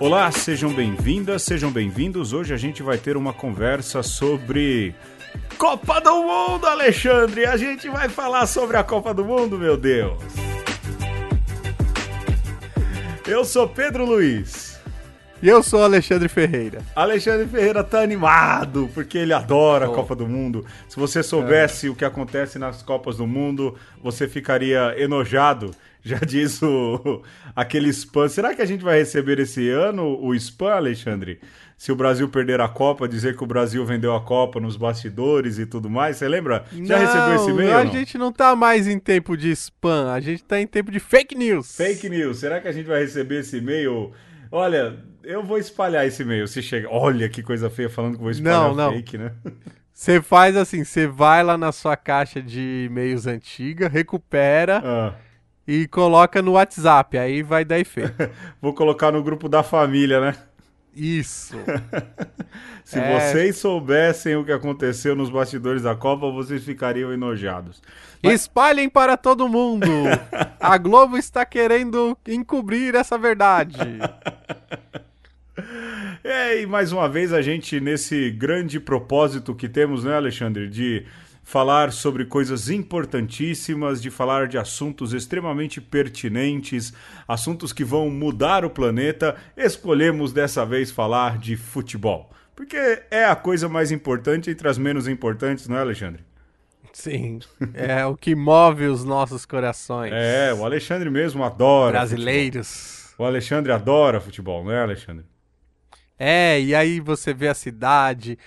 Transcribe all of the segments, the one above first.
Olá, sejam bem-vindas, sejam bem-vindos. Hoje a gente vai ter uma conversa sobre Copa do Mundo, Alexandre. A gente vai falar sobre a Copa do Mundo, meu Deus. Eu sou Pedro Luiz. E eu sou Alexandre Ferreira. Alexandre Ferreira tá animado porque ele adora a Copa do Mundo. Se você soubesse é. o que acontece nas Copas do Mundo, você ficaria enojado. Já diz o aquele spam. Será que a gente vai receber esse ano o spam, Alexandre? Se o Brasil perder a Copa, dizer que o Brasil vendeu a Copa nos bastidores e tudo mais. Você lembra? Já não, recebeu esse e-mail? A gente não tá mais em tempo de spam, a gente tá em tempo de fake news. Fake news. Será que a gente vai receber esse e-mail? Olha, eu vou espalhar esse e-mail se chega. Olha que coisa feia falando que vou espalhar não, não. fake, né? Você faz assim, você vai lá na sua caixa de e-mails antiga, recupera ah. E coloca no WhatsApp, aí vai dar efeito. vou colocar no grupo da família, né? Isso. Se é... vocês soubessem o que aconteceu nos bastidores da Copa, vocês ficariam enojados. Mas... Espalhem para todo mundo. A Globo está querendo encobrir essa verdade. É, e mais uma vez a gente, nesse grande propósito que temos, né, Alexandre, de falar sobre coisas importantíssimas, de falar de assuntos extremamente pertinentes, assuntos que vão mudar o planeta, escolhemos dessa vez falar de futebol. Porque é a coisa mais importante entre as menos importantes, não é, Alexandre? Sim, é o que move os nossos corações. É, o Alexandre mesmo adora. Brasileiros. Futebol. O Alexandre adora futebol, não é, Alexandre? É, e aí você vê a cidade,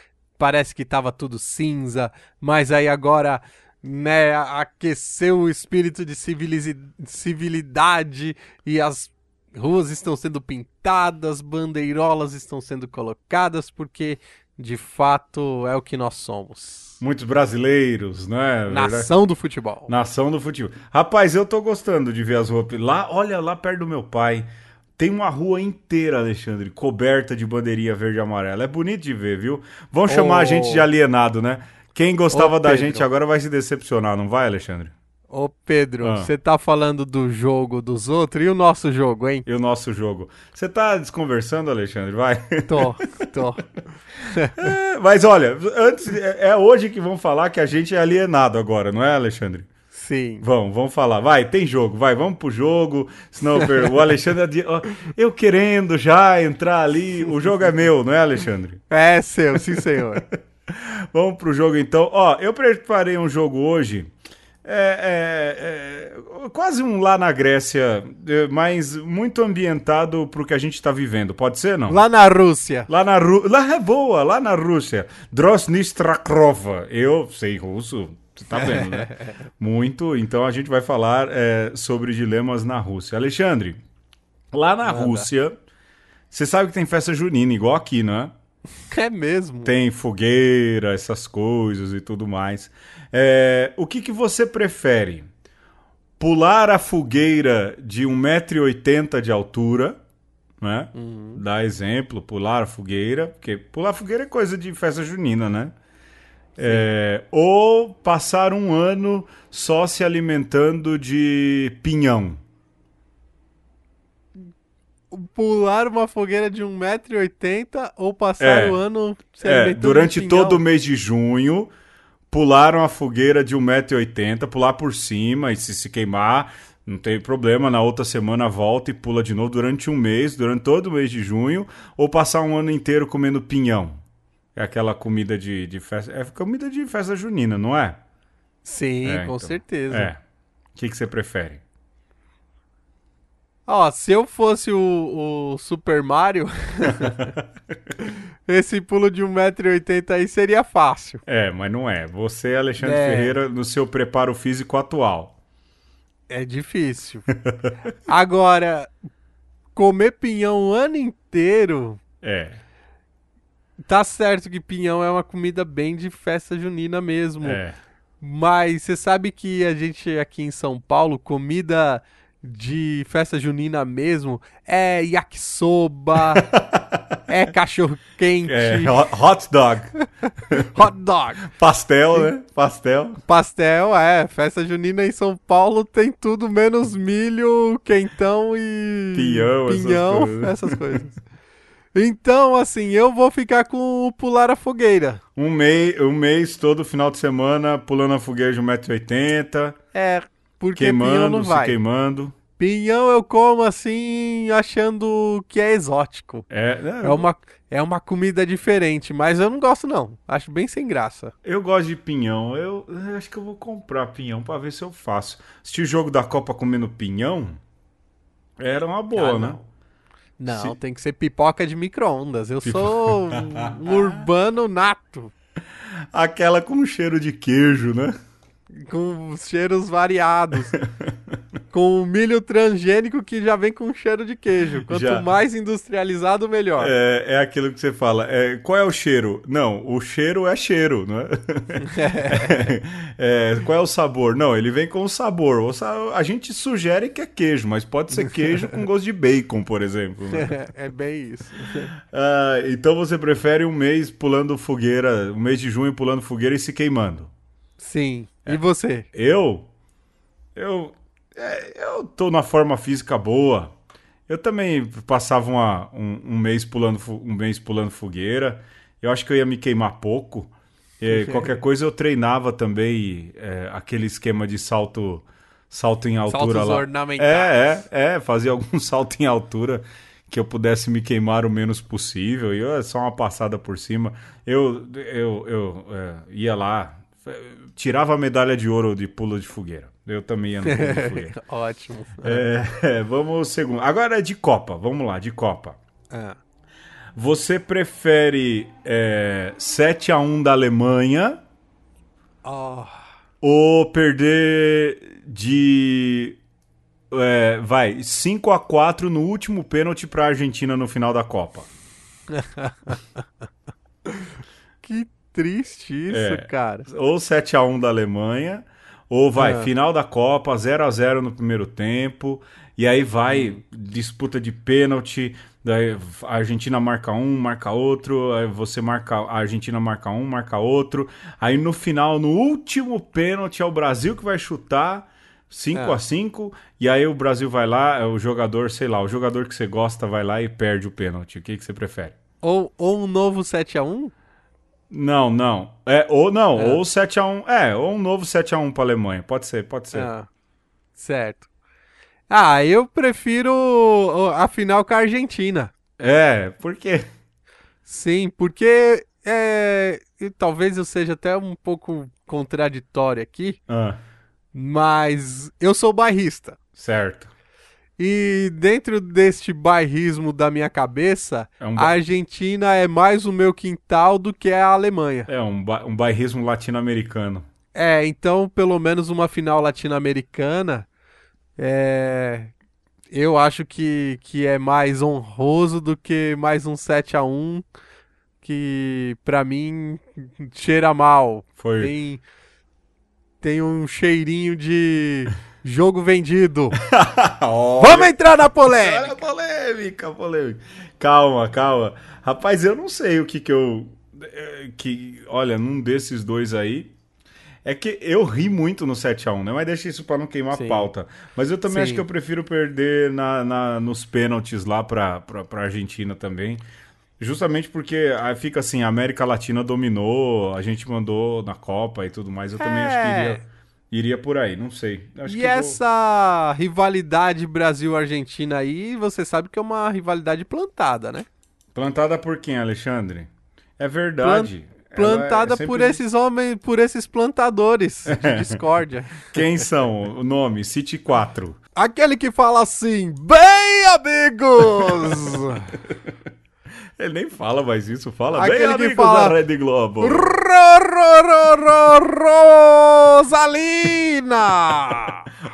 parece que tava tudo cinza, mas aí agora né, aqueceu o espírito de civilidade e as ruas estão sendo pintadas, bandeirolas estão sendo colocadas, porque de fato é o que nós somos. Muitos brasileiros, né? Nação do futebol. Nação do futebol. Rapaz, eu tô gostando de ver as roupas. Lá, olha, lá perto do meu pai, tem uma rua inteira, Alexandre, coberta de bandeirinha verde e amarela. É bonito de ver, viu? Vão chamar oh. a gente de alienado, né? Quem gostava oh, da gente agora vai se decepcionar, não vai, Alexandre? Ô Pedro, ah. você tá falando do jogo dos outros e o nosso jogo, hein? E o nosso jogo. Você tá desconversando, Alexandre? Vai. Tô, tô. é, mas olha, antes é, é hoje que vão falar que a gente é alienado agora, não é, Alexandre? Sim. Vamos, vamos falar. Vai, tem jogo, vai, vamos pro jogo. Senão o Alexandre. Eu querendo já entrar ali. O jogo é meu, não é, Alexandre? É seu, sim, senhor. vamos pro jogo então. Ó, eu preparei um jogo hoje. É, é, é, quase um lá na Grécia, é, mas muito ambientado pro que a gente está vivendo. Pode ser, não? Lá na Rússia. Lá na Rú... Lá é boa, lá na Rússia. Drosnistrakrova. Eu sei russo, você tá vendo, né? Muito. Então a gente vai falar é, sobre dilemas na Rússia. Alexandre, lá na Manda. Rússia, você sabe que tem festa junina, igual aqui, não é? É mesmo. Tem fogueira, essas coisas e tudo mais. É, o que, que você prefere? Pular a fogueira de 1,80m de altura, né? Uhum. Dá exemplo, pular a fogueira, porque pular a fogueira é coisa de festa junina, né? É, ou passar um ano só se alimentando de pinhão. Pular uma fogueira de 1,80m ou passar é, o ano se é, alimentando Durante de todo o mês de junho, pularam a fogueira de 1,80m, pular por cima e se se queimar, não tem problema, na outra semana volta e pula de novo durante um mês, durante todo o mês de junho, ou passar um ano inteiro comendo pinhão. É aquela comida de, de festa. É comida de festa junina, não é? Sim, é, com então. certeza. É. O que, que você prefere? Ó, se eu fosse o, o Super Mario, esse pulo de 1,80m aí seria fácil. É, mas não é. Você, Alexandre é. Ferreira, no seu preparo físico atual. É difícil. Agora, comer pinhão o ano inteiro. É. Tá certo que pinhão é uma comida bem de festa junina mesmo. É. Mas você sabe que a gente aqui em São Paulo, comida de festa junina mesmo é yakisoba, é cachorro quente, é, hot dog, hot dog, pastel, né? Pastel, pastel, é. Festa junina em São Paulo tem tudo menos milho, quentão e pinhão, pinhão essas coisas. Essas coisas. Então, assim, eu vou ficar com o pular a fogueira. Um mês, um mês todo final de semana pulando a fogueira de 1,80m. É, porque queimando, pinhão não se vai. queimando. Pinhão eu como assim, achando que é exótico. É, né, É uma, é uma comida diferente, mas eu não gosto não. Acho bem sem graça. Eu gosto de pinhão. Eu, eu acho que eu vou comprar pinhão pra ver se eu faço. Assistir o jogo da Copa comendo pinhão era uma boa, Ah, né? Não. Se- tem que ser pipoca de micro-ondas. Eu sou um urbano nato, Aquela com cheiro de queijo, né? com cheiros variados. com milho transgênico que já vem com cheiro de queijo. Quanto Já. mais industrializado, melhor. É, é aquilo que você fala. É, qual é o cheiro? Não, o cheiro é cheiro, não é? É, qual é o sabor? Não, ele vem com o sabor. O A gente sugere que é queijo, mas pode ser queijo com gosto de bacon, por exemplo. né? é bem isso. Ah, então você prefere um mês pulando fogueira, um mês de junho pulando fogueira e se queimando? Sim. É. E você? Eu? Eu. É, eu tô na forma física boa. Eu também passava uma- um, um mês pulando, um mês pulando fogueira. Eu acho que eu ia me queimar pouco. E, qualquer coisa eu treinava também é, aquele esquema de salto, salto em altura Saltos lá. ornamentais. É, é, é, fazia algum salto em altura que eu pudesse me queimar o menos possível. E eu, é só uma passada por cima. Eu, eu, eu é, ia lá, tirava a medalha de ouro de pulo de fogueira. Eu também de fogueira. Ótimo. É, é, vamos segundo. Agora é de Copa. Vamos lá, de Copa. Ah. Você prefere é, 7 a 1 da Alemanha Oh. ou perder de é, vai 5 a 4 no último pênalti para a Argentina no final da Copa? Que triste isso, É. cara. Ou 7 a 1 da Alemanha, ou vai Ah. final da Copa, 0 a 0 no primeiro tempo, e aí vai disputa de pênalti, daí a Argentina marca um, marca outro, aí você marca a Argentina marca um, marca outro, aí no final, no último pênalti é o Brasil que vai chutar 5 Ah. a 5 e aí o Brasil vai lá, é o jogador, sei lá, o jogador que você gosta vai lá e perde o pênalti. O que, que você prefere? Ou, ou um novo 7x1? Não, não. É, ou não, É. ou 7x1. É, ou um novo 7x1 pra Alemanha. Pode ser, pode ser. Ah, certo. Ah, eu prefiro a final com a Argentina. É, por quê? Sim, porque é, e talvez eu seja até um pouco contraditório aqui, Ah, mas eu sou bairrista. certo. E dentro deste bairrismo da minha cabeça, É um a ba- Argentina é mais o meu quintal do que a Alemanha. É um, ba um bairrismo latino-americano. É, então pelo menos uma final latino-americana, é, eu acho que, que é mais honroso do que mais um 7 a 1 que pra mim cheira mal. Foi. Tem, tem um cheirinho de jogo vendido. Vamos entrar na polêmica! olha a polêmica, polêmica. Calma, calma. Rapaz, eu não sei o que que eu... eh, Que, olha, num desses dois aí... É que eu ri muito no 7x1, né? Mas deixa isso pra não queimar Sim. a pauta. Mas eu também Sim. acho que eu prefiro perder na, na- nos pênaltis lá pra, pra, pra Argentina também. Justamente porque ah, fica assim, a América Latina dominou, a gente mandou na Copa e tudo mais. Eu também acho que É. iria, iria por aí, não sei. Acho E que vou- essa rivalidade Brasil-Argentina aí, você sabe que é uma rivalidade plantada, né? Plantada por quem, Alexandre? É verdade. Ela é Plantada sempre- por esses homens, por esses plantadores de discórdia. Quem são? O nome? City 4. Aquele que fala assim, bem amigos! Ele nem fala mais isso, fala Aquele bem que amigos fala- da Rede Globo. Ro, ro, ro, ro, Rosalina!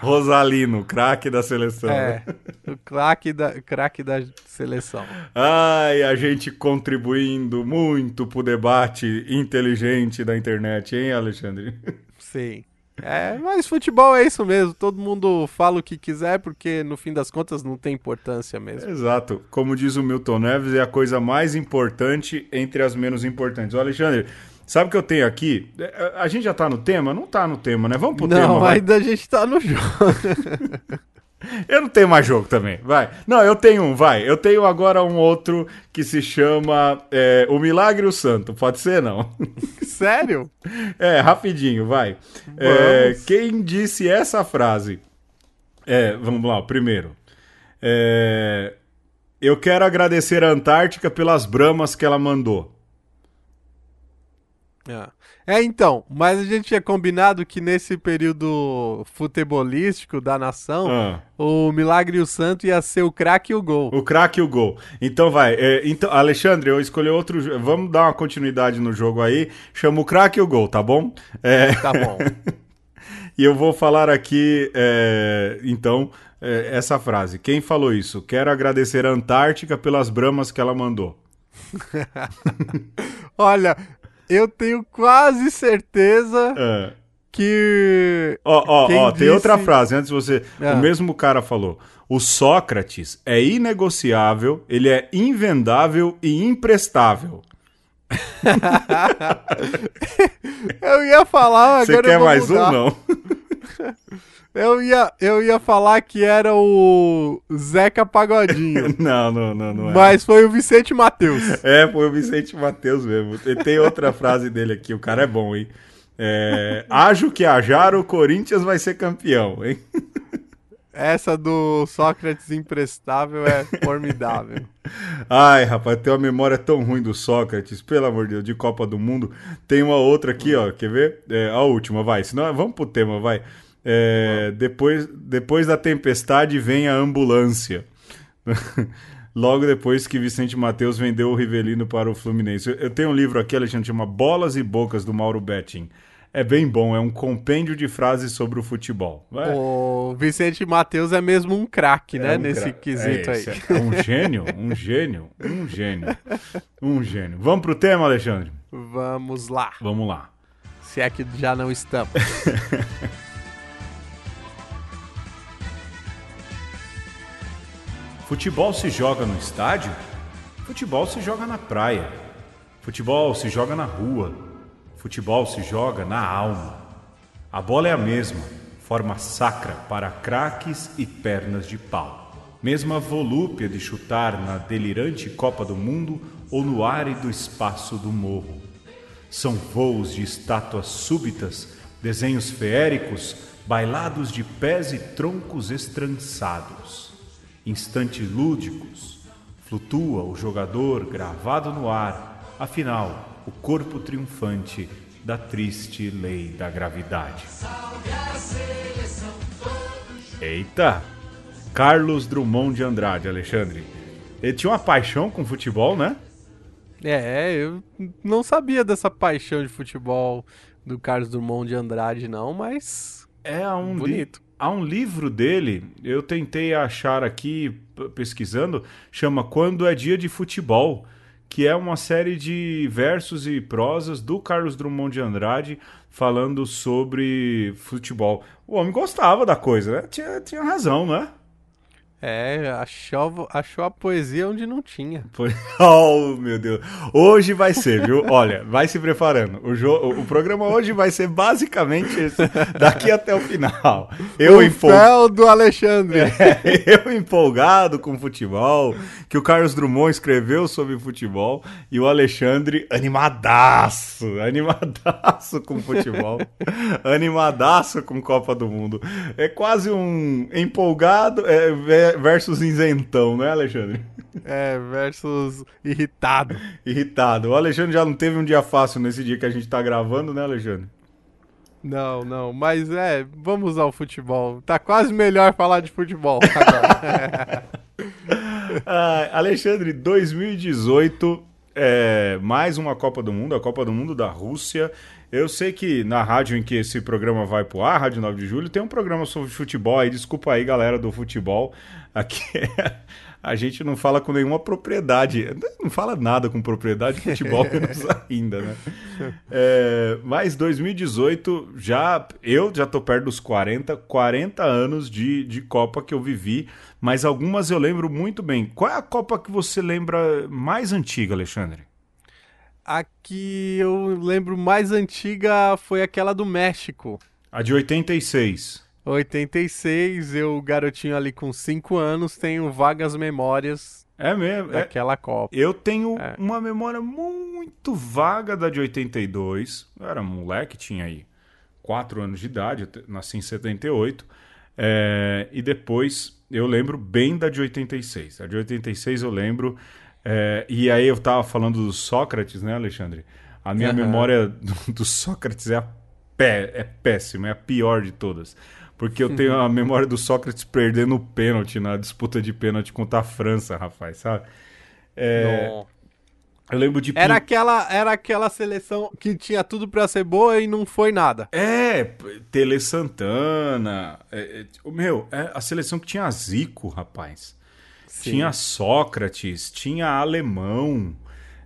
Rosalino, craque da seleção. É, o craque da, craque da seleção. Ai, a gente contribuindo muito pro debate inteligente da internet, hein, Alexandre? Sim. É, mas futebol é isso mesmo. Todo mundo fala o que quiser, porque no fim das contas não tem importância mesmo. Exato. Como diz o Milton Neves, é a coisa mais importante entre as menos importantes. Ô, Alexandre, sabe o que eu tenho aqui? É, A gente já tá no tema? Não tá no tema, né? Vamos pro tema, não, vai. ainda a gente tá no jogo. Eu não tenho mais jogo também, vai. Não, eu tenho um, vai. Eu tenho agora um outro que se chama é, O Milagre e o Santo. Pode ser, não? Sério? É, rapidinho, vai. É, quem disse essa frase? É, vamos lá, primeiro. É, eu quero agradecer a Antártica pelas bramas que ela mandou. É. é, então, mas a gente tinha combinado que nesse período futebolístico da nação, Ah. o Milagre e o Santo ia ser o craque e o gol. O craque e o gol. Então vai. é, então, Alexandre, eu escolhi outro. Vamos dar uma continuidade no jogo aí. Chama o craque e o gol, tá bom? É, Tá bom. e eu vou falar aqui, é, então, é, essa frase. Quem falou isso? Quero agradecer a Antártica pelas bramas que ela mandou. Olha, eu tenho quase certeza É. que. Ó, ó, ó, tem outra frase antes você. Ah. O mesmo cara falou: o Sócrates é inegociável, ele é invendável e imprestável. Eu ia falar, Você agora quer eu vou mais mudar. um? Não. Eu ia, eu ia falar que era o Zeca Pagodinho. Não, não, não, não é. mas foi o Vicente Matheus. É, foi o Vicente Matheus mesmo. E tem outra frase dele aqui, o cara é bom, hein? É, Ajo que ajar, o Corinthians vai ser campeão, hein? Essa do Sócrates imprestável é formidável. Ai, rapaz, tem uma memória tão ruim do Sócrates, pelo amor de Deus, de Copa do Mundo. Tem uma outra aqui, ó, quer ver? É, a última, vai. Senão, vamos pro tema, vai. É, depois, depois da tempestade vem a ambulância. Logo depois que Vicente Matheus vendeu o Rivelino para o Fluminense. Eu, tenho um livro aqui, Alexandre, chama Bolas e Bocas, do Mauro Betting. É bem bom, é um compêndio de frases sobre o futebol. Vai. O Vicente Matheus é mesmo um craque, né? É um nesse quesito é aí. É um gênio, um gênio, um gênio, um gênio. Vamos pro tema, Alexandre? Vamos lá. Vamos lá. Se é que já não estamos. Futebol se joga no estádio? Futebol se joga na praia. Futebol se joga na rua. Futebol se joga na alma. A bola é a mesma, forma sacra para craques e pernas de pau. Mesma volúpia de chutar na delirante Copa do Mundo ou no árido espaço do morro. São voos de estátuas súbitas, desenhos feéricos, bailados de pés e troncos estrançados. Instantes lúdicos, flutua o jogador gravado no ar, afinal, o corpo triunfante da triste lei da gravidade. Eita! Carlos Drummond de Andrade, Alexandre. Ele tinha uma paixão com futebol, né? É, eu não sabia dessa paixão de futebol do Carlos Drummond de Andrade, não, mas. É um Bonito. Há um livro dele, eu tentei achar aqui pesquisando, chama Quando é Dia de Futebol, que é uma série de versos e prosas do Carlos Drummond de Andrade falando sobre futebol. O homem gostava da coisa, né? Tinha, tinha razão, né? É, achou, achou a poesia onde não tinha. Oh, meu Deus. Hoje vai ser, viu? Olha, vai se preparando. O, jo... o programa hoje vai ser basicamente esse, daqui até o final. Eu o empol... fel do Alexandre. eu empolgado com futebol, que o Carlos Drummond escreveu sobre futebol, e o Alexandre animadaço, animadaço com futebol, animadaço com Copa do Mundo. É quase um empolgado é, ve- versus isentão, né, Alexandre? É, versus irritado. Irritado. O Alexandre já não teve um dia fácil nesse dia que a gente tá gravando, né, Alexandre? Não, não, mas é, vamos ao futebol. Tá quase melhor falar de futebol agora. Ah, Alexandre, 2018, é, mais uma Copa do Mundo, a Copa do Mundo da Rússia. Eu sei que na rádio em que esse programa vai pro ar, Rádio 9 de Julho, tem um programa sobre futebol aí. Desculpa aí, galera do futebol. Aqui a gente não fala com nenhuma propriedade. Não fala nada com propriedade de futebol menos ainda, né? É, mas 2018, já eu já tô perto dos 40, 40 anos de, de Copa que eu vivi, mas algumas eu lembro muito bem. Qual é a Copa que você lembra mais antiga, Alexandre? A que eu lembro mais antiga foi aquela do México. A de 86. 86, eu, garotinho ali com 5 anos, tenho vagas memórias É mesmo. é- daquela Copa. Eu tenho É. uma memória muito vaga da de 82. Eu era moleque, tinha aí 4 anos de idade, eu nasci em 78. É, e depois eu lembro bem da de 86. A de 86 eu lembro. É, e aí eu tava falando do Sócrates, né, Alexandre? A minha Aham. memória do, do Sócrates é, pé, é péssima, é a pior de todas. Porque eu tenho a memória do Sócrates perdendo o pênalti na disputa de pênalti contra a França, rapaz, sabe? É, Não. eu lembro de. Era aquela, era aquela seleção que tinha tudo pra ser boa e não foi nada. É, Tele Santana. é, é, meu, é a seleção que tinha Zico, rapaz. Sim. Tinha Sócrates, tinha Alemão.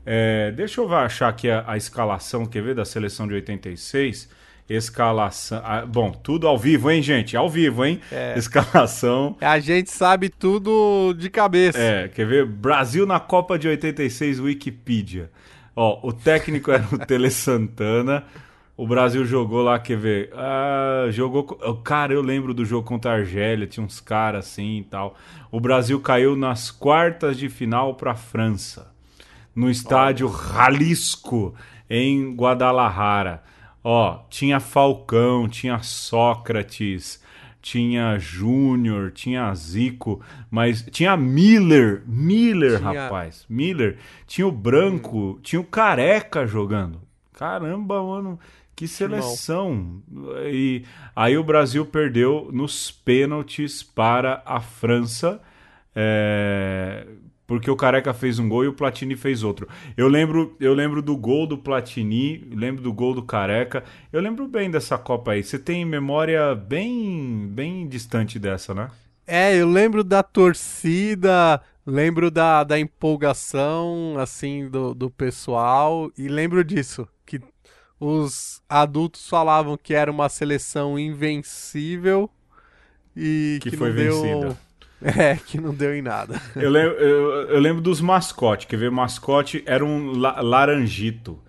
É, deixa eu achar aqui a, a escalação, quer ver, da seleção de 86. Escalação. ah, bom, tudo ao vivo, hein, gente? Ao vivo, hein? É. Escalação. A gente sabe tudo de cabeça. É, quer ver? Brasil na Copa de 86, Wikipedia. Ó, o técnico era o Tele Santana. O Brasil jogou lá, quer ver? Ah, jogou. Cara, eu lembro do jogo contra a Argélia, tinha uns caras assim e tal. O Brasil caiu nas quartas de final para a França, no estádio Jalisco, em Guadalajara. Ó, tinha Falcão, tinha Sócrates, tinha Júnior, tinha Zico, mas tinha Miller, Miller, Tinha- rapaz, Miller. Tinha o Branco, tinha o Careca jogando. Caramba, mano, que seleção. E aí o Brasil perdeu nos pênaltis para a França. é, porque o Careca fez um gol e o Platini fez outro. Eu lembro, eu lembro do gol do Platini, lembro do gol do Careca. Eu lembro bem dessa Copa aí. Você tem memória bem, bem distante dessa, né? É, eu lembro da torcida, lembro da, da empolgação, assim, do, do pessoal, e lembro disso, que os adultos falavam que era uma seleção invencível e Que que, foi não deu... vencida. É, que não deu em nada. Eu lembro, eu, eu lembro dos mascotes. Quer ver? Mascote era um la- laranjito.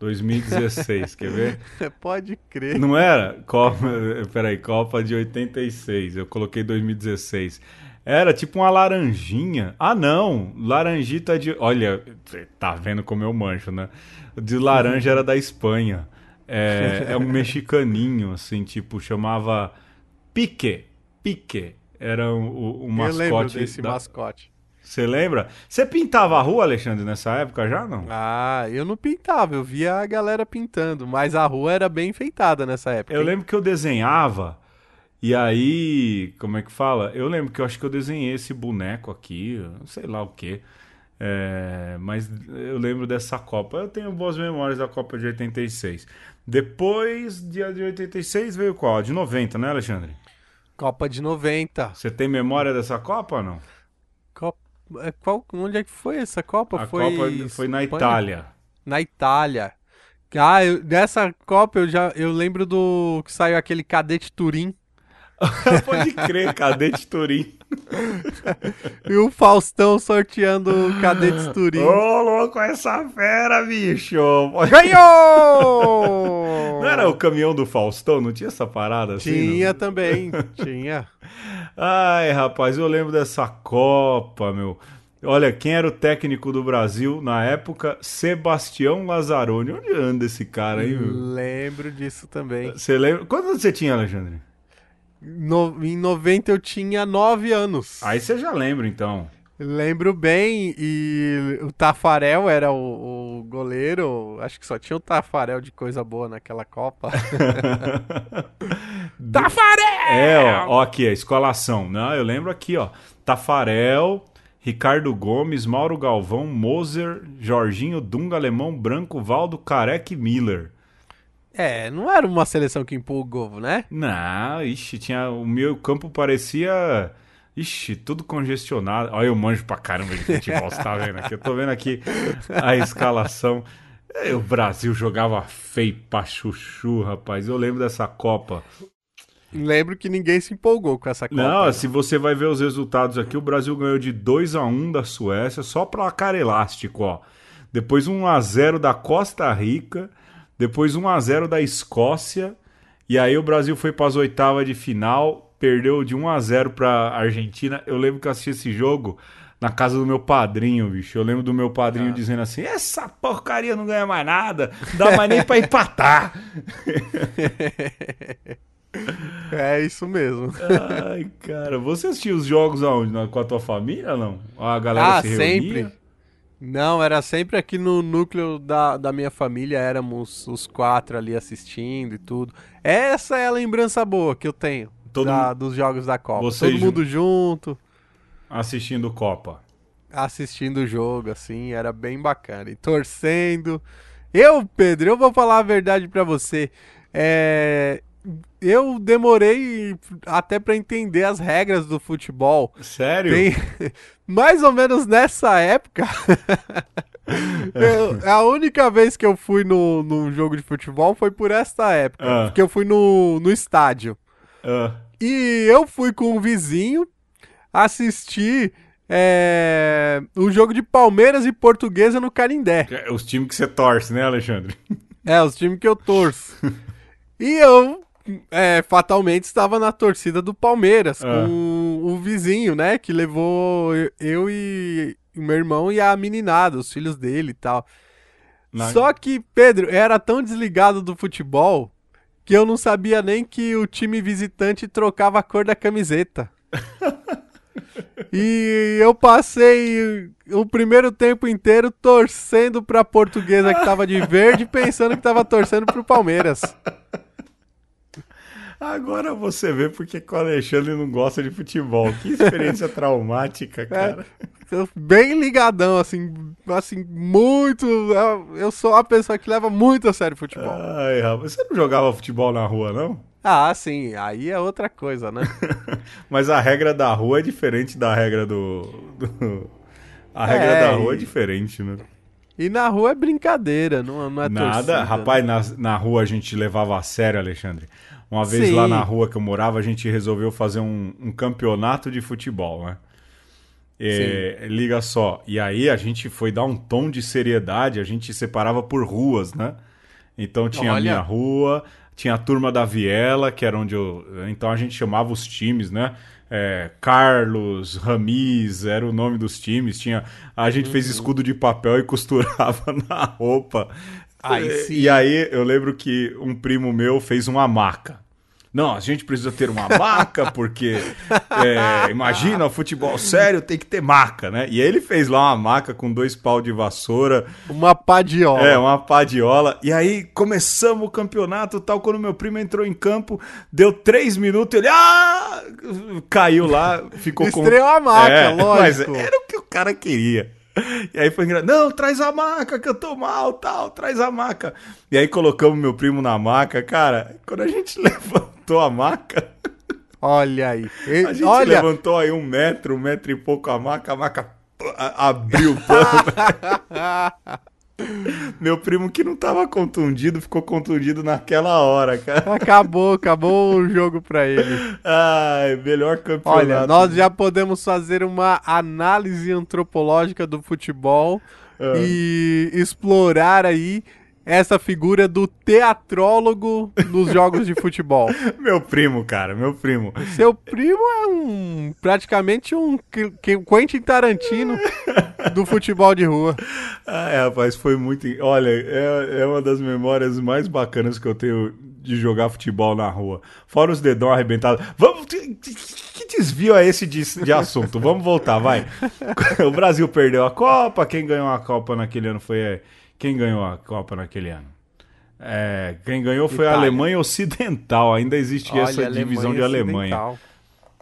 2016, quer ver? Pode crer. Não era? Copa, peraí, Copa de 86. Eu coloquei 2016. Era tipo uma laranjinha. Ah, não. Laranjita de. Olha, tá vendo como eu mancho, né? De laranja era da Espanha. É, é um mexicaninho, assim, tipo, chamava Pique. Pique. Era o, o, o eu lembro mascote. desse da- mascote. Você lembra? Você pintava a rua, Alexandre, nessa época já não? Ah, eu não pintava, eu via a galera pintando, mas a rua era bem enfeitada nessa época. Eu lembro que eu desenhava, e aí, como é que fala? Eu lembro que eu acho que eu desenhei esse boneco aqui, não sei lá o quê. É, mas eu lembro dessa Copa. Eu tenho boas memórias da Copa de 86. Depois de, de 86 veio qual? A De 90, né, Alexandre? Copa de 90. Você tem memória dessa Copa ou não? Copa... é, Qual... Onde é que foi essa Copa? A foi... Copa foi na? Itália. Na Itália. Ah, eu... dessa Copa eu já eu lembro do que saiu aquele Cadete Turim Pode crer, Cadete Turim. E o Faustão sorteando o Cadete Turim. Ô, louco, essa fera, bicho! Ganhou! Não era o caminhão do Faustão? Não tinha essa parada assim? Tinha também, tinha. Ai, rapaz, eu lembro dessa Copa, meu. Olha, quem era o técnico do Brasil na época? Sebastião Lazzaroni. Onde anda esse cara aí, meu? Lembro disso também. Você lembra? Quantos anos você tinha, Alexandre? No- em 90 eu tinha 9 anos. Aí você já lembra, então. Lembro bem, e o Tafarel era o, o goleiro. Acho que só tinha o Tafarel de coisa boa naquela Copa. Tafarel! É, ó, ó aqui, a escolação. Não, eu lembro aqui, ó. Tafarel, Ricardo Gomes, Mauro Galvão, Moser, Jorginho, Dunga, Alemão, Branco, Valdo, Careca e Miller. É, não era uma seleção que empolgou, né? Não, ixi, tinha. O meu campo parecia. Ixi, tudo congestionado. Olha, eu manjo pra caramba de futebol, você tá vendo aqui? Eu tô vendo aqui a escalação. É, O Brasil jogava feio pra chuchu, rapaz. Eu lembro dessa Copa. Lembro que ninguém se empolgou com essa Copa. Não, se você vai ver os resultados aqui, o Brasil ganhou de 2 a 1 da Suécia, só placar elástico, ó. Depois 1 a 0 da Costa Rica, depois 1 a 0 da Escócia E aí o Brasil foi para as oitavas de final, perdeu de 1 a 0 para Argentina. Eu lembro que eu assisti esse jogo na casa do meu padrinho, bicho. Eu lembro do meu padrinho ah. dizendo assim: essa porcaria não ganha mais nada, não dá mais nem pra empatar. é isso mesmo. Ai, cara, você assistiu os jogos aonde? Com a tua família não? A galera ah, se reunia? sempre. Não, era sempre aqui no núcleo da, da minha família, éramos os quatro ali assistindo e tudo. Essa é a lembrança boa que eu tenho da, dos jogos da Copa. Todo mundo junto assistindo Copa? Assistindo o jogo, assim, era bem bacana. E torcendo. Eu, Pedro, eu vou falar a verdade para você. É... Eu demorei até para entender as regras do futebol. Sério? Tem... Mais ou menos nessa época. eu, a única vez que eu fui no, no jogo de futebol foi por esta época. Uh. Porque eu fui no, no estádio. Uh. E eu fui com um vizinho assistir é, um jogo de Palmeiras e Portuguesa no Carindé. É, os times que você torce, né, Alexandre? É, os times que eu torço. e eu, é, fatalmente, estava na torcida do Palmeiras, ah. com o vizinho, né, que levou eu e meu irmão e a meninada, os filhos dele e tal. Na... Só que, Pedro, era tão desligado do futebol que eu não sabia nem que o time visitante trocava a cor da camiseta. E eu passei o primeiro tempo inteiro torcendo pra portuguesa que tava de verde, pensando que tava torcendo pro Palmeiras. Agora você vê porque o Alexandre não gosta de futebol. Que experiência traumática, é, cara. É, bem ligadão, assim, assim, muito. Eu sou uma pessoa que leva muito a sério futebol. Ai, rapaz, você não jogava futebol na rua, não? Ah, sim, aí é outra coisa, né? Mas a regra da rua é diferente da regra do. do... A regra é, da rua é diferente, né? E na rua é brincadeira, não, não é Nada, torcida. rapaz, na, na rua a gente levava a sério, Alexandre. Uma vez sim. lá na rua que eu morava, a gente resolveu fazer um, um campeonato de futebol, né? É, liga só. E aí a gente foi dar um tom de seriedade, a gente separava por ruas, né? Então tinha Olha. a minha rua, tinha a turma da Viela, que era onde eu. Então a gente chamava os times, né? É, Carlos, Ramis, era o nome dos times. Tinha, a gente uhum. fez escudo de papel e costurava na roupa. Aí, e aí eu lembro que um primo meu fez uma maca. Não, a gente precisa ter uma maca, porque é, imagina, futebol sério tem que ter maca, né? E ele fez lá uma maca com dois pau de vassoura. Uma padiola. É, uma padiola. E aí começamos o campeonato tal. Quando meu primo entrou em campo, deu três minutos, ele ah! caiu lá, ficou Estreou com. a maca, é, lógico. Mas era o que o cara queria. E aí foi engraçado. Não, traz a maca, que eu tô mal, tal, traz a maca. E aí colocamos meu primo na maca. Cara, quando a gente levantou a maca. Olha aí. a gente olha... levantou aí um metro, um metro e pouco a maca, a maca abriu todo. Meu primo que não tava contundido, ficou contundido naquela hora, cara. Acabou, acabou o jogo pra ele. Ai, melhor campeonato. Olha, nós já podemos fazer uma análise antropológica do futebol ah. e explorar aí essa figura do teatrólogo nos jogos de futebol. meu primo, cara, meu primo. Seu primo é um praticamente um Quentin Tarantino do futebol de rua. Ah, é, rapaz, foi muito. Olha, é, é uma das memórias mais bacanas que eu tenho de jogar futebol na rua. Fora os dedão arrebentados. Vamos. Que desvio é esse de, de assunto? Vamos voltar, vai. O Brasil perdeu a Copa. Quem ganhou a Copa naquele ano foi quem ganhou a Copa naquele ano? É, quem ganhou foi Itália. a Alemanha Ocidental. Ainda existe Olha, essa divisão de Alemanha.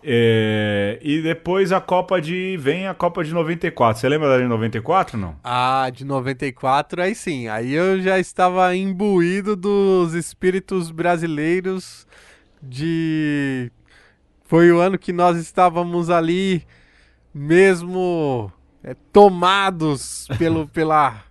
É, e depois a Copa de. Vem a Copa de 94. Você lembra da de 94 não? Ah, de 94, aí sim. Aí eu já estava imbuído dos espíritos brasileiros de. Foi o ano que nós estávamos ali mesmo é, tomados pelo, pela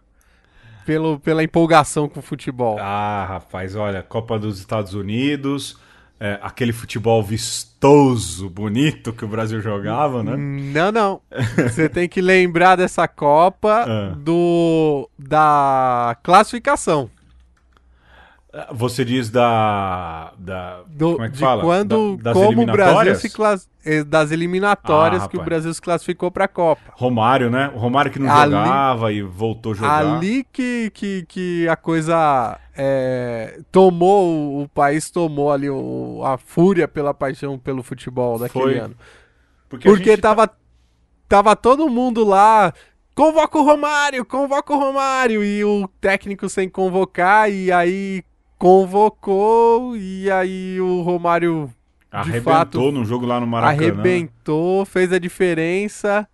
pelo, pela empolgação com o futebol. Ah, rapaz, olha, Copa dos Estados Unidos, é, aquele futebol vistoso, bonito que o Brasil jogava, né? Não, não. Você tem que lembrar dessa Copa ah. do da classificação. Você diz da. da Do, como é que de fala? quando, Da- das como o Brasil se class... eh, das eliminatórias Ah, que o. Brasil se classificou para a Copa. Romário, né? O Romário que não Ali- jogava e voltou a jogar. Ali que, que, que a coisa é, tomou, o, país tomou ali o- a fúria pela paixão pelo futebol daquele Foi. ano. Porque, Porque gente tá- tava, tava todo mundo lá, convoca o Romário, convoca o Romário, e o técnico sem convocar, e aí convocou, e aí o Romário arrebentou fato, num jogo lá no Maracanã. arrebentou, fez a diferença,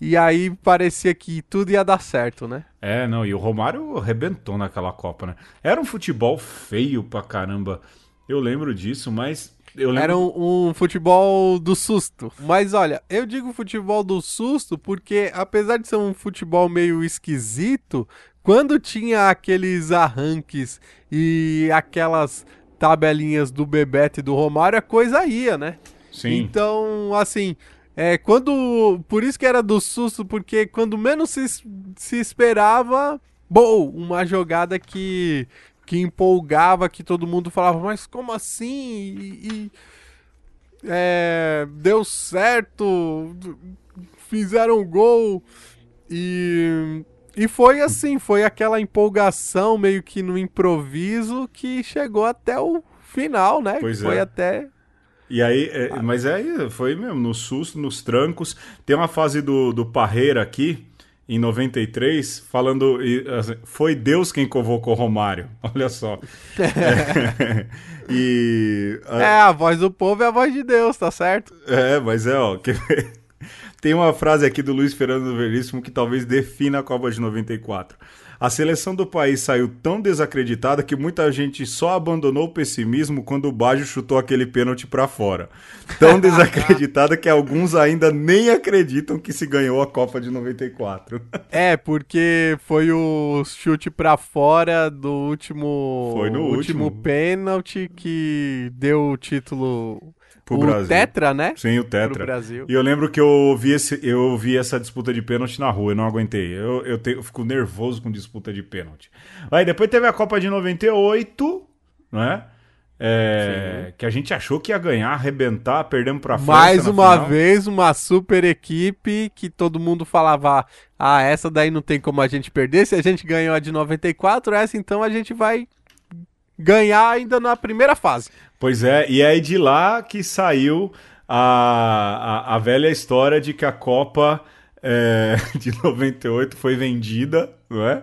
e aí parecia que tudo ia dar certo, né? É, não, e o Romário arrebentou naquela Copa, né? Era um futebol feio pra caramba. Eu lembro disso, mas eu lembro. Era um, um futebol do susto. Mas olha, eu digo futebol do susto porque, apesar de ser um futebol meio esquisito, quando tinha aqueles arranques e aquelas tabelinhas do Bebeto e do Romário, a coisa ia, né? Sim. Então, assim, é, quando. Por isso que era do susto, porque quando menos se, se esperava, bom, uma jogada que, que empolgava, que todo mundo falava, mas como assim? E, e, é, deu certo, fizeram gol. E, e foi assim, foi aquela empolgação meio que no improviso que chegou até o final, né? Pois foi é. até E aí, é, Ah. mas aí foi mesmo, no susto, nos trancos. Tem uma fase do, do Parreira aqui, em 93, falando. e, assim, foi Deus quem convocou Romário. Olha só. É, e. a- É, a voz do povo é a voz de Deus, tá certo? É, mas é, ó. ver? Tem uma frase aqui do Luiz Fernando Veríssimo que talvez defina a Copa de 94. A seleção do país saiu tão desacreditada que muita gente só abandonou o pessimismo quando o Baggio chutou aquele pênalti pra fora. Tão desacreditada que alguns ainda nem acreditam que se ganhou a Copa de 94. É, porque foi o chute pra fora do último Foi no último último. pênalti que deu o título Pro o Brasil. Tetra, né? Sim, o Tetra. Brasil. E eu lembro que eu vi, esse, eu vi essa disputa de pênalti na rua, eu não aguentei. Eu, eu, te- eu fico nervoso com disputa de pênalti. Aí depois teve a Copa de 98, né? É, que a gente achou que ia ganhar, arrebentar, perdemos pra França Mais uma final. vez, uma super equipe que todo mundo falava: ah, essa daí não tem como a gente perder. Se a gente ganhou a de 94, essa então a gente vai ganhar ainda na primeira fase. Pois é, e é aí de lá que saiu a, a, a velha história de que a Copa é, de 98 foi vendida, não é?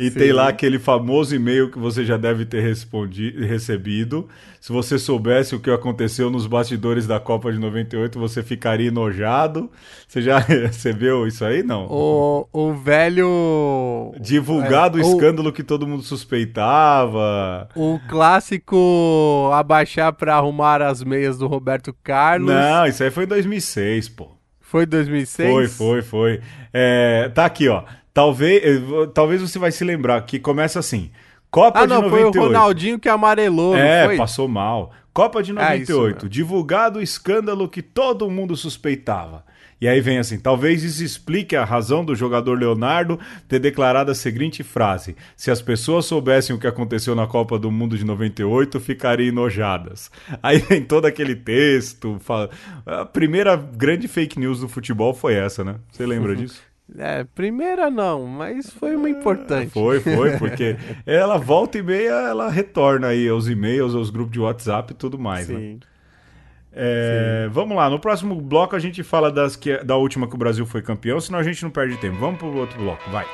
E Sim. tem lá aquele famoso e-mail que você já deve ter respondi- recebido. Se você soubesse o que aconteceu nos bastidores da Copa de 98, você ficaria enojado. Você já recebeu isso aí? Não. O, o velho. Divulgado é, o escândalo que todo mundo suspeitava. O clássico abaixar pra arrumar as meias do Roberto Carlos. Não, isso aí foi em 2006, pô. Foi 2006? Foi, foi, foi. É, tá aqui, ó. Talvez, eh, talvez você vai se lembrar que começa assim. Copa Ah, de não, foi 98. o Ronaldinho que amarelou, É, foi? passou mal. Copa de É, isso 98. mesmo. divulgado o escândalo que todo mundo suspeitava. E aí vem assim: talvez isso explique a razão do jogador Leonardo ter declarado a seguinte frase: Se as pessoas soubessem o que aconteceu na Copa do Mundo de 98, ficariam enojadas. Aí vem todo aquele texto. fala- A primeira grande fake news do futebol foi essa, né? Você lembra disso? É, primeira não, mas foi uma importante. Foi, foi, porque ela volta e meia, ela retorna aí aos e-mails, aos grupos de WhatsApp e tudo mais, né? Sim. É, vamos lá, no próximo bloco a gente fala das que, da última que o Brasil foi campeão, senão a gente não perde tempo. Vamos pro outro bloco, vai.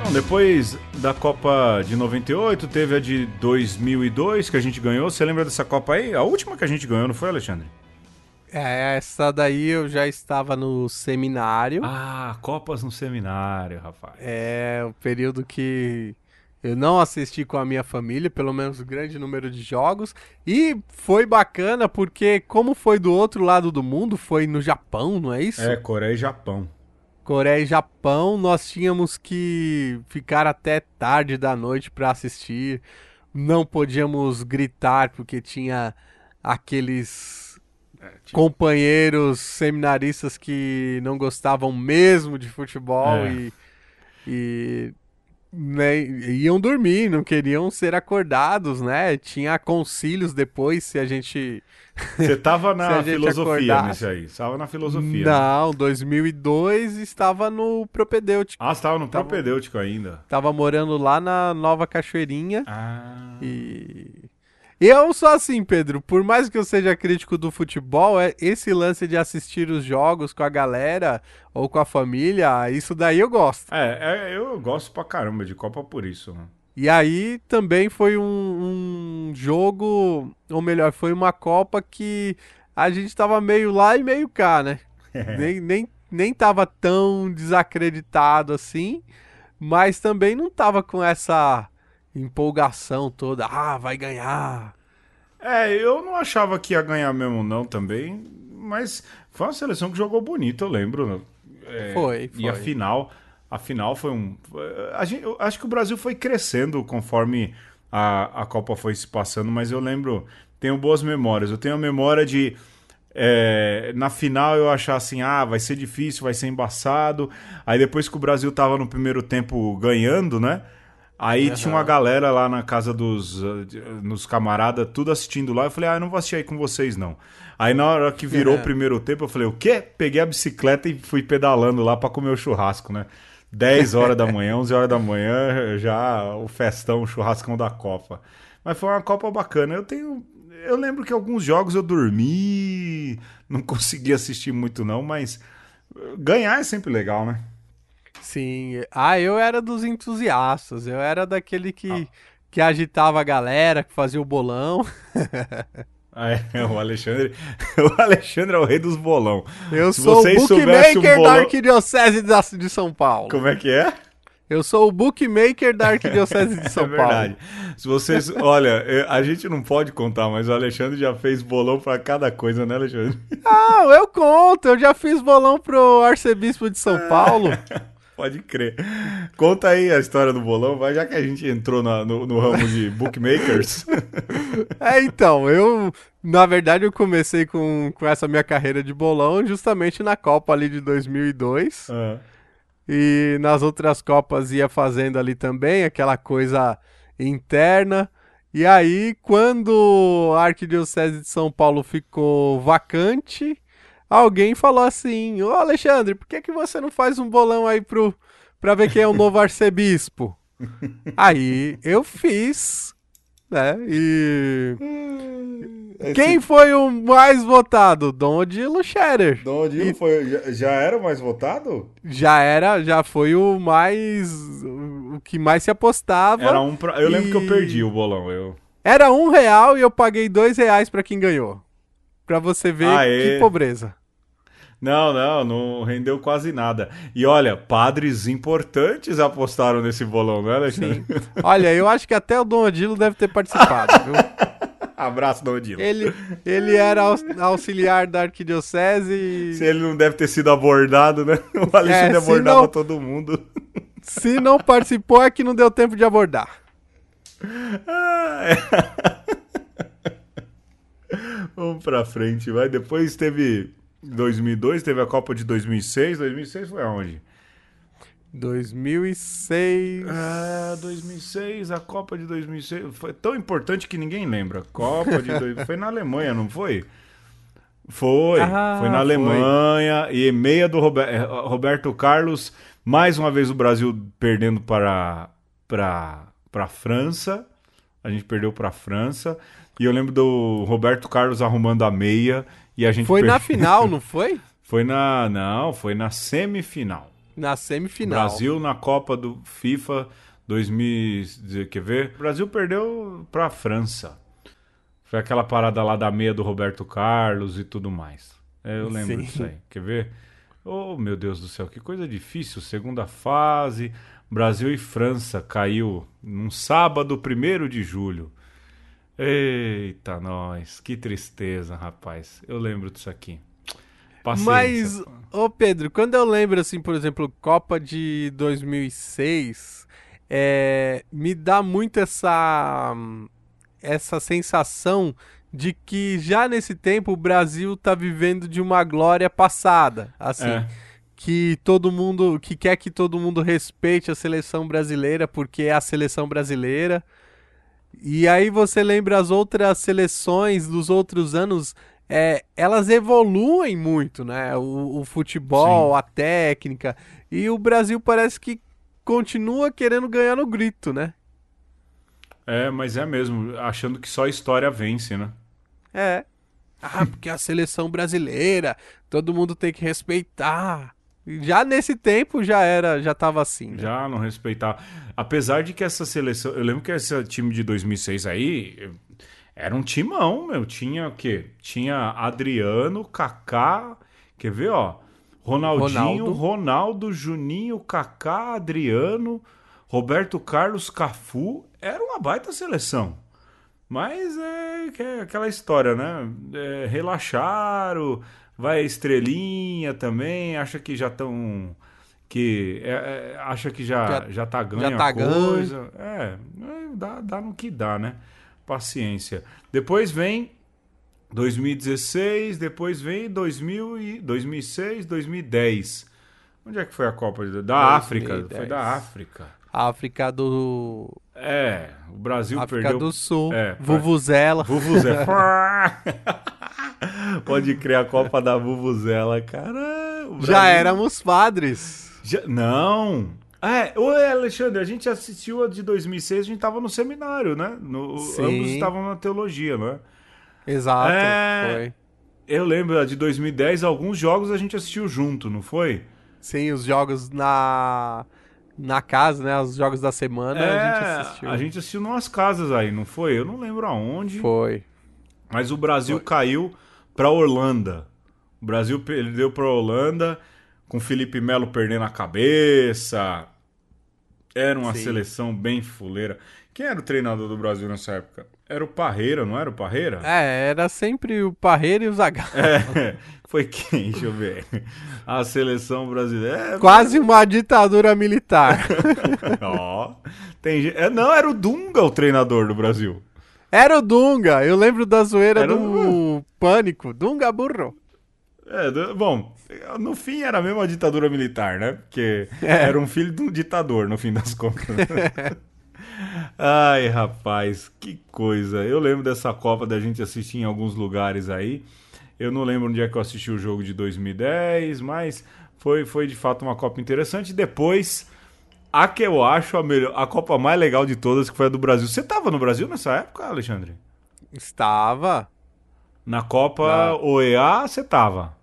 Então, depois da Copa de 98, teve a de 2002 que a gente ganhou. Você lembra dessa Copa aí? A última que a gente ganhou, não foi, Alexandre? É, essa daí eu já estava no seminário. Ah, Copas no seminário, rapaz. É o período que eu não assisti com a minha família, pelo menos um grande número de jogos. E foi bacana porque, como foi do outro lado do mundo, foi no Japão, não é isso? É, Coreia e Japão. Coreia e Japão, nós tínhamos que ficar até tarde da noite para assistir. Não podíamos gritar porque tinha aqueles tipo... companheiros seminaristas que não gostavam mesmo de futebol é. e, e né, iam dormir, não queriam ser acordados, né? Tinha concílios depois se a gente. Você tava na filosofia nesse aí? Estava na filosofia. Não, né? 2002 estava no propedêutico. Ah, estava no tava, propedêutico ainda. Tava morando lá na Nova Cachoeirinha. Ah. E eu sou assim, Pedro. Por mais que eu seja crítico do futebol, é esse lance de assistir os jogos com a galera ou com a família, isso daí eu gosto. É, é eu gosto pra caramba de Copa por isso. Né? E aí também foi um, um jogo, ou melhor, foi uma Copa que a gente tava meio lá e meio cá, né? nem, nem, nem tava tão desacreditado assim, mas também não tava com essa empolgação toda, ah, vai ganhar. É, eu não achava que ia ganhar mesmo não também, mas foi uma seleção que jogou bonito, eu lembro. É, foi, foi. E a final, a final foi um... A gente, eu acho que o Brasil foi crescendo conforme a, a Copa foi se passando, mas eu lembro, tenho boas memórias. Eu tenho a memória de... É, na final eu achar assim, ah, vai ser difícil, vai ser embaçado. Aí depois que o Brasil tava no primeiro tempo ganhando, né? Aí uhum. tinha uma galera lá na casa dos uh, nos camaradas, tudo assistindo lá. Eu falei, ah, eu não vou assistir aí com vocês, não. Aí na hora que virou o primeiro tempo, eu falei, o quê? Peguei a bicicleta e fui pedalando lá para comer o churrasco, né? 10 horas da manhã, 11 horas da manhã, já o festão, o churrascão da Copa. Mas foi uma Copa bacana. Eu tenho. Eu lembro que alguns jogos eu dormi, não consegui assistir muito, não, mas ganhar é sempre legal, né? Sim. Ah, eu era dos entusiastas. Eu era daquele que, ah. que agitava a galera, que fazia o bolão. Ah, é, o Alexandre. O Alexandre é o rei dos bolão. Eu Se sou o bookmaker um bolão... da Arquidiocese de São Paulo. Como é que é? Eu sou o bookmaker da Arquidiocese de São é verdade. Paulo. Se vocês. Olha, a gente não pode contar, mas o Alexandre já fez bolão para cada coisa, né, Alexandre? Ah, eu conto. Eu já fiz bolão pro arcebispo de São Paulo. Pode crer. Conta aí a história do bolão, vai, já que a gente entrou na, no, no, ramo de bookmakers. é, então, eu, na verdade, eu comecei com, com essa minha carreira de bolão justamente na Copa ali de 2002. Uhum. E nas outras Copas ia fazendo ali também aquela coisa interna. E aí, quando a Arquidiocese de São Paulo ficou vacante, alguém falou assim: Ô Alexandre, por que, que você não faz um bolão aí pro, pra ver quem é o novo arcebispo? aí eu fiz, né? E. Hum, esse... Quem foi o mais votado? Dom Odilo Scherer. Dom Odilo e... foi, já, já, era o mais votado? Já era, já foi o mais. o que mais se apostava. Era um pra... Eu e... lembro que eu perdi o bolão. Eu... Era um real e eu paguei dois reais para quem ganhou. Pra você ver Aê. que pobreza. Não, não, não rendeu quase nada. E olha, padres importantes apostaram nesse bolão, né, Alexandre? Sim. Olha, eu acho que até o Dom Odilo deve ter participado, viu? Abraço, Dom Odilo. Ele, ele era auxiliar da arquidiocese e... Se ele não deve ter sido abordado, né? O Alexandre é, abordava não... todo mundo. Se não participou, é que não deu tempo de abordar. Ah, é. Vamos pra frente, vai. Depois teve 2002, teve a Copa de 2006. 2006 foi aonde? 2006. Ah, 2006, a Copa de 2006. Foi tão importante que ninguém lembra. Copa de. Foi na Alemanha, não foi? Foi. Ah, foi na Alemanha. Foi. E meia do Robert... Eh, Roberto Carlos. Mais uma vez o Brasil perdendo para, para, para a França. A gente perdeu para a França. E eu lembro do Roberto Carlos arrumando a meia e a gente Foi per... na final, não foi? Foi na. Não, foi na semifinal. Na semifinal. Brasil na Copa do FIFA 2000. Quer ver? O Brasil perdeu para a França. Foi aquela parada lá da meia do Roberto Carlos e tudo mais. É, eu lembro Sim. disso aí. Quer ver? Oh, meu Deus do céu, que coisa difícil. Segunda fase. Brasil e França caiu num sábado, 1 de julho. Eita, nós, que tristeza, rapaz. Eu lembro disso aqui. Paciência. Mas, ô Pedro, quando eu lembro, assim, por exemplo, Copa de 2006, é, me dá muito essa, essa sensação de que já nesse tempo o Brasil tá vivendo de uma glória passada, assim. É. Que todo mundo, que quer que todo mundo respeite a seleção brasileira porque é a seleção brasileira. E aí você lembra as outras seleções dos outros anos, é, elas evoluem muito, né? O, o futebol, Sim. a técnica. E o Brasil parece que continua querendo ganhar no grito, né? É, mas é mesmo, achando que só a história vence, né? É. Ah, porque a seleção brasileira, todo mundo tem que respeitar. Já nesse tempo já era, já tava assim. né? Já não respeitar. Apesar de que essa seleção. Eu lembro que esse time de 2006 aí. Era um timão, meu. Tinha o quê? Tinha Adriano, Kaká. Quer ver, ó? Ronaldinho, Ronaldo. Ronaldo, Juninho, Kaká, Adriano, Roberto Carlos, Cafu. Era uma baita seleção. Mas é, que é aquela história, né? É, relaxaram, vai a estrelinha também, acha que já estão. Que é, é, acha que já, Já- já tá ganho já tá coisa. É, é, dá, dá no que dá, né? Paciência. Depois vem 2016, depois vem 2000 e 2006, 2010. Onde é que foi a Copa? de- Da África. Foi 2010. da África. África do. É, o Brasil África perdeu do Sul. É, Vuvuzela. Vuvuzela. Pode criar a Copa da Vuvuzela, cara. Já éramos padres. Já- Não. É, oi, Alexandre, a gente assistiu a de 2006, a gente tava no seminário, né? No, Sim. ambos estavam na teologia, não é? Exato. É. Foi. Eu lembro a de 2010, alguns jogos a gente assistiu junto, não foi? Sim, os jogos na. Na casa, né? Os jogos da semana a gente assistiu. É, a gente assistiu numas casas aí, não foi? Eu não lembro aonde. Foi. Mas o Brasil caiu pra Holanda. O Brasil perdeu pra Holanda, com Felipe Melo perdendo a cabeça. Era uma Sim. seleção bem fuleira. Quem era o treinador do Brasil nessa época? Era o Parreira, não era o Parreira? É, era sempre o Parreira e o Zagallo. É, foi quem? Deixa eu ver. A seleção brasileira. Quase uma ditadura militar. Ó, tem gente- é, Não, era o Dunga o treinador do Brasil. Era o Dunga. Eu lembro da zoeira Era do Pânico. Dunga burro. É, bom, no fim era mesmo a ditadura militar, né? Porque É. era um filho de um ditador, no fim das contas. Ai, rapaz, que coisa. Eu lembro dessa Copa da gente assistir em alguns lugares aí. Eu não lembro onde é que eu assisti o jogo de 2010, mas foi, foi de fato uma Copa interessante. Depois, a que eu acho a, melhor, a Copa mais legal de todas, que foi a do Brasil. Você tava no Brasil nessa época, Alexandre? Estava. Na Copa Na- OEA, você tava.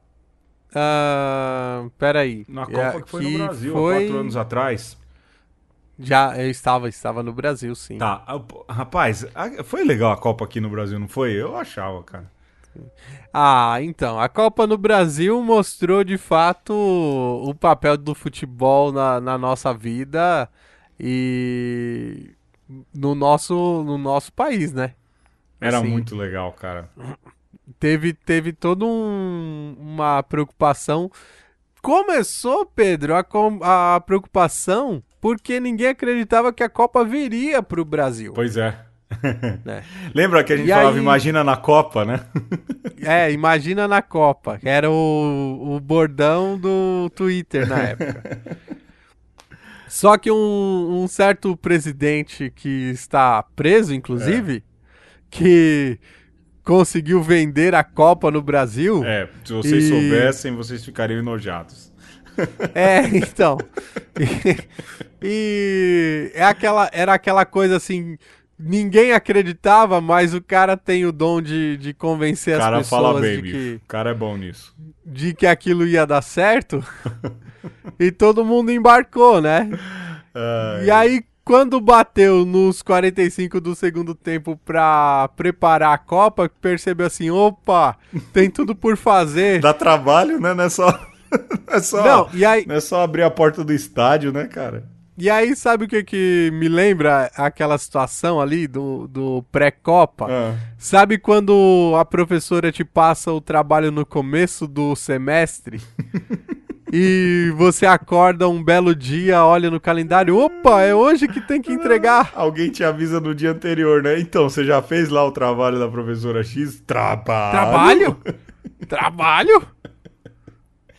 Ah, peraí. Na Copa que foi no Aqui Brasil, foi- quatro anos atrás. Já, eu estava, estava no Brasil, sim. Tá, ah, rapaz, foi legal a Copa aqui no Brasil, não foi? Eu achava, cara. Ah, então, a Copa no Brasil mostrou de fato o papel do futebol na, na nossa vida e no nosso, no nosso país, né? Era Assim, muito legal, cara. Teve, teve toda um- uma preocupação. Começou, Pedro, a, a preocupação porque ninguém acreditava que a Copa viria pro Brasil. Pois é. né? Lembra que a gente E falava, aí- imagina na Copa, né? É, imagina na Copa, que era o, o bordão do Twitter na época. Só que um, um certo presidente que está preso, inclusive, que conseguiu vender a Copa no Brasil. É, se vocês E- soubessem, vocês ficariam enojados. É, então. E, e é aquela, era aquela coisa assim. Ninguém acreditava, mas o cara tem o dom de, de convencer O cara as pessoas fala bem, de que, O cara é bom nisso. de que aquilo ia dar certo. e todo mundo embarcou, né? Ai, E aí, quando bateu nos 45 do segundo tempo pra preparar a Copa, percebeu assim: opa, tem tudo por fazer. Dá trabalho, né? Não é só, não é só, Não, e aí, não é só abrir a porta do estádio, né, cara? E aí, sabe o que, que me lembra aquela situação ali do, do pré-copa? Ah, Sabe quando a professora te passa o trabalho no começo do semestre? e você acorda um belo dia, olha no calendário, opa, é hoje que tem que entregar. Alguém te avisa no dia anterior, né? Então, você já fez lá o trabalho da professora X? Trabalho. Trabalho? Trabalho?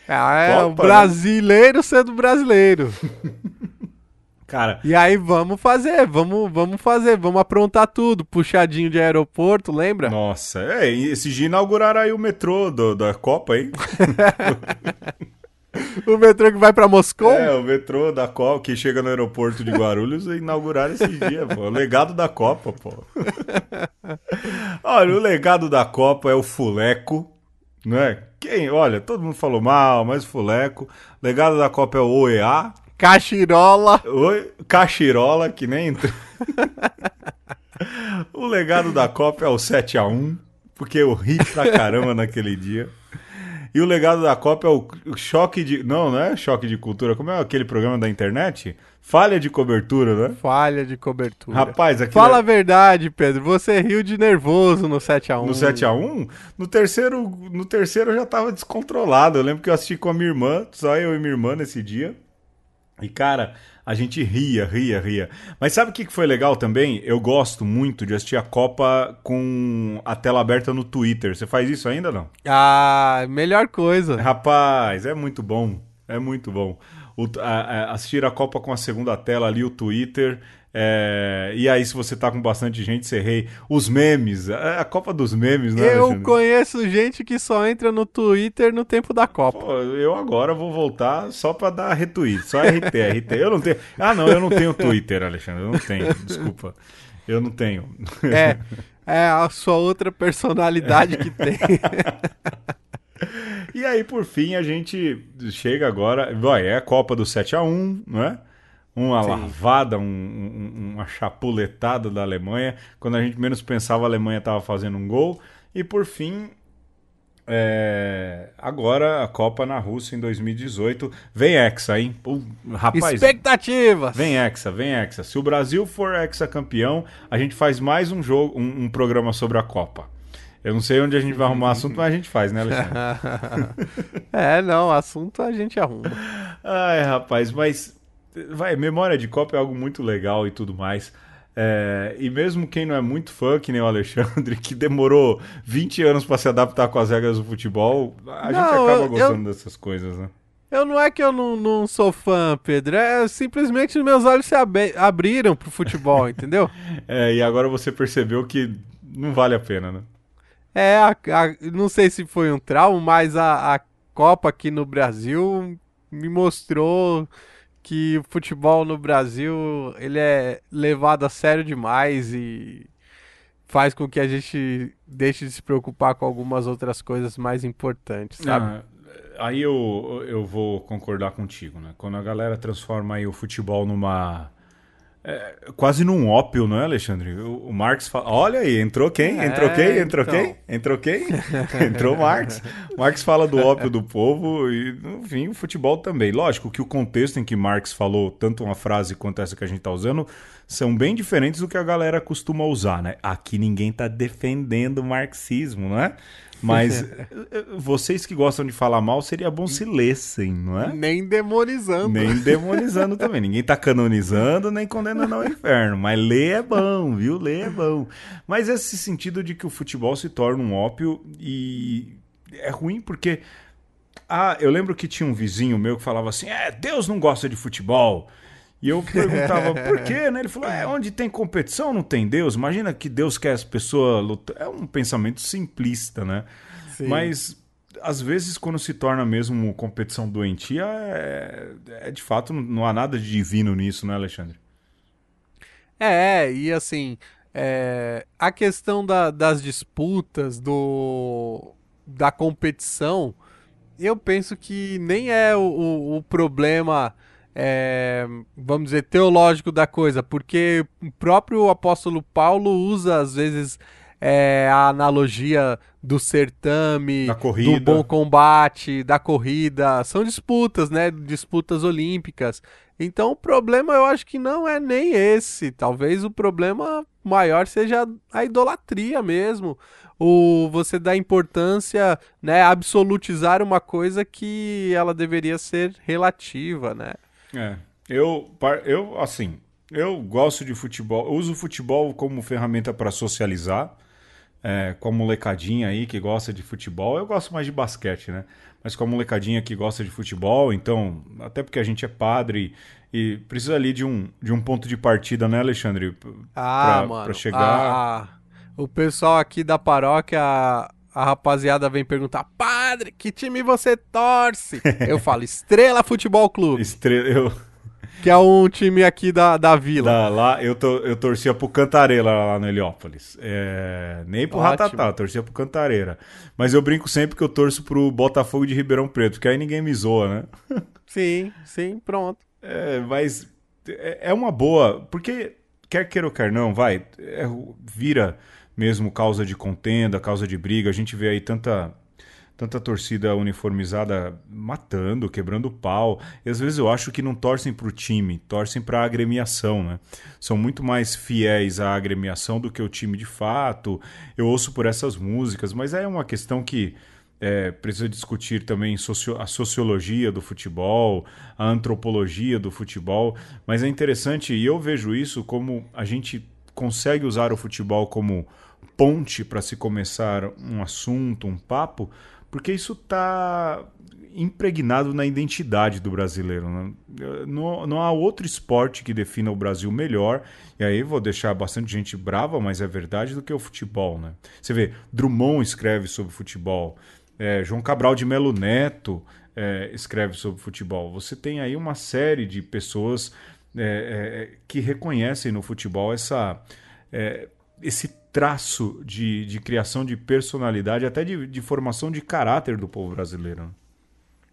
É, Copa, o né? brasileiro né? sendo brasileiro. Cara. E aí vamos fazer, vamos, vamos fazer, vamos aprontar tudo. Puxadinho de aeroporto, lembra? Nossa, é, esse dia inauguraram aí o metrô do, da Copa, hein? o metrô que vai para Moscou? É, o metrô da Copa que chega no aeroporto de Guarulhos e inauguraram esse dia, pô. O legado da Copa, pô. Olha, o legado da Copa é o Fuleco, não é? Quem? Olha, todo mundo falou mal, mas o Fuleco. O legado da Copa é o OEA, Cachirola. Oi, Cachirola, que nem. o legado da Copa é o 7 a 1 porque eu ri pra caramba naquele dia. E o legado da Copa é o choque de. Não, não é choque de cultura. Como é aquele programa da internet? Falha de cobertura, né? Falha de cobertura. Rapaz, aqui. Fala é... a verdade, Pedro. Você riu de nervoso no 7x1. No 7x1? No terceiro, no terceiro eu já tava descontrolado. Eu lembro que eu assisti com a minha irmã, só eu e minha irmã nesse dia. E, cara, a gente ria, ria, ria. Mas sabe o que foi legal também? Eu gosto muito de assistir a Copa com a tela aberta no Twitter. Você faz isso ainda não? Ah, melhor coisa. Rapaz, é muito bom. É muito bom. O, a, a, assistir a Copa com a segunda tela ali, o Twitter, é, e aí, se você tá com bastante gente, você rei. Os memes, é a Copa dos Memes, né? Eu Alexandre? conheço gente que só entra no Twitter no tempo da Copa. Pô, eu agora vou voltar só pra dar retweet, só RT, RT. Eu não tenho. Ah, não, eu não tenho Twitter, Alexandre. Eu não tenho, desculpa. Eu não tenho. É, é a sua outra personalidade que tem. e aí, por fim, a gente chega agora. Vai, é a Copa do 7 a 1 não é? Uma Sim. lavada, um, um, uma chapuletada da Alemanha. Quando a gente menos pensava, a Alemanha estava fazendo um gol. E por fim, é... agora a Copa na Rússia em 2018. Vem Hexa, hein? Uh, rapaz, Expectativas! Vem Hexa, vem Hexa. Se o Brasil for Hexa campeão, a gente faz mais um jogo, um, um programa sobre a Copa. Eu não sei onde a gente vai arrumar assunto, mas a gente faz, né, Alexandre? é, não, assunto a gente arruma. Ai, rapaz, mas vai, memória de Copa é algo muito legal e tudo mais. É, e mesmo quem não é muito fã, que nem o Alexandre, que demorou 20 anos para se adaptar com as regras do futebol, a não, gente acaba eu, gostando eu, dessas coisas, né? Eu não é que eu não, não sou fã, Pedro, é simplesmente meus olhos se ab abriram pro futebol, entendeu? É, e agora você percebeu que não vale a pena, né? É, a, a, não sei se foi um trauma, mas a, a Copa aqui no Brasil me mostrou que o futebol no Brasil ele é levado a sério demais e faz com que a gente deixe de se preocupar com algumas outras coisas mais importantes, sabe? Não, aí eu, eu vou concordar contigo, né? Quando a galera transforma aí o futebol numa é, quase num ópio, não é, Alexandre? O, o Marx fala. Olha aí, entrou quem? É, entrou quem? Entrou então. quem? Entrou quem? entrou Marx. Marx fala do ópio do povo e, enfim, o futebol também. Lógico que o contexto em que Marx falou, tanto uma frase quanto essa que a gente está usando, são bem diferentes do que a galera costuma usar, né? Aqui ninguém está defendendo o marxismo, não é? Mas eh, vocês que gostam de falar mal, seria bom se lessem, não é? Nem demonizando. Nem demonizando também. Ninguém tá canonizando nem condenando ao inferno. Mas ler é bom, viu? Ler é bom. Mas esse sentido de que o futebol se torna um ópio e é ruim porque. Ah, eu lembro que tinha um vizinho meu que falava assim: é, Deus não gosta de futebol. E eu perguntava por quê, né? Ele falou: é, onde tem competição não tem Deus. Imagina que Deus quer as pessoas lutar. É um pensamento simplista, né? Sim. Mas às vezes, quando se torna mesmo competição doentia, é, é de fato, não há nada de divino nisso, né, Alexandre? É, e assim, é, a questão da, das disputas, do, da competição, eu penso que nem é o, o, o problema é, vamos dizer, teológico da coisa, porque o próprio apóstolo Paulo usa, às vezes, é, a analogia do certame, do bom combate, da corrida. São disputas, né? Disputas olímpicas. Então o problema eu acho que não é nem esse. Talvez o problema maior seja a idolatria mesmo. O você dá importância, né, absolutizar uma coisa que ela deveria ser relativa, né? É. Eu, eu assim, eu gosto de futebol, eu uso o futebol como ferramenta para socializar é, com a molecadinha aí que gosta de futebol. Eu gosto mais de basquete, né? Mas com a molecadinha que gosta de futebol, então, até porque a gente é padre e precisa ali de um, de um ponto de partida, né, Alexandre? Ah, pra, mano. Pra chegar. Ah, o pessoal aqui da paróquia, a rapaziada vem perguntar: Padre, que time você torce? eu falo: Estrela Futebol Clube. Estrela, eu que é um time aqui da, da vila. Da, lá eu, to, eu torcia pro Cantareira lá no Heliópolis. É, nem pro Ótimo. Ratatá, eu torcia pro Cantareira. Mas eu brinco sempre que eu torço pro Botafogo de Ribeirão Preto, que aí ninguém me zoa, né? sim, sim, pronto. É, mas é, é uma boa, porque quer queira ou quer não, vai, é, vira mesmo causa de contenda, causa de briga. A gente vê aí tanta tanta torcida uniformizada matando, quebrando pau. E às vezes eu acho que não torcem para o time, torcem para a agremiação, né? São muito mais fiéis à agremiação do que o time de fato. Eu ouço por essas músicas, mas é uma questão que é, precisa discutir também a sociologia do futebol, a antropologia do futebol. Mas é interessante e eu vejo isso como a gente consegue usar o futebol como ponte para se começar um assunto, um papo, porque isso está impregnado na identidade do brasileiro. Né? Não, não, há outro esporte que defina o Brasil melhor, e aí vou deixar bastante gente brava, mas é verdade, do que o futebol. Né? Você vê, Drummond escreve sobre futebol, é, João Cabral de Melo Neto é, escreve sobre futebol. Você tem aí uma série de pessoas é, é que reconhecem no futebol essa, é, esse traço de, de criação de personalidade, até de, de formação de caráter do povo brasileiro.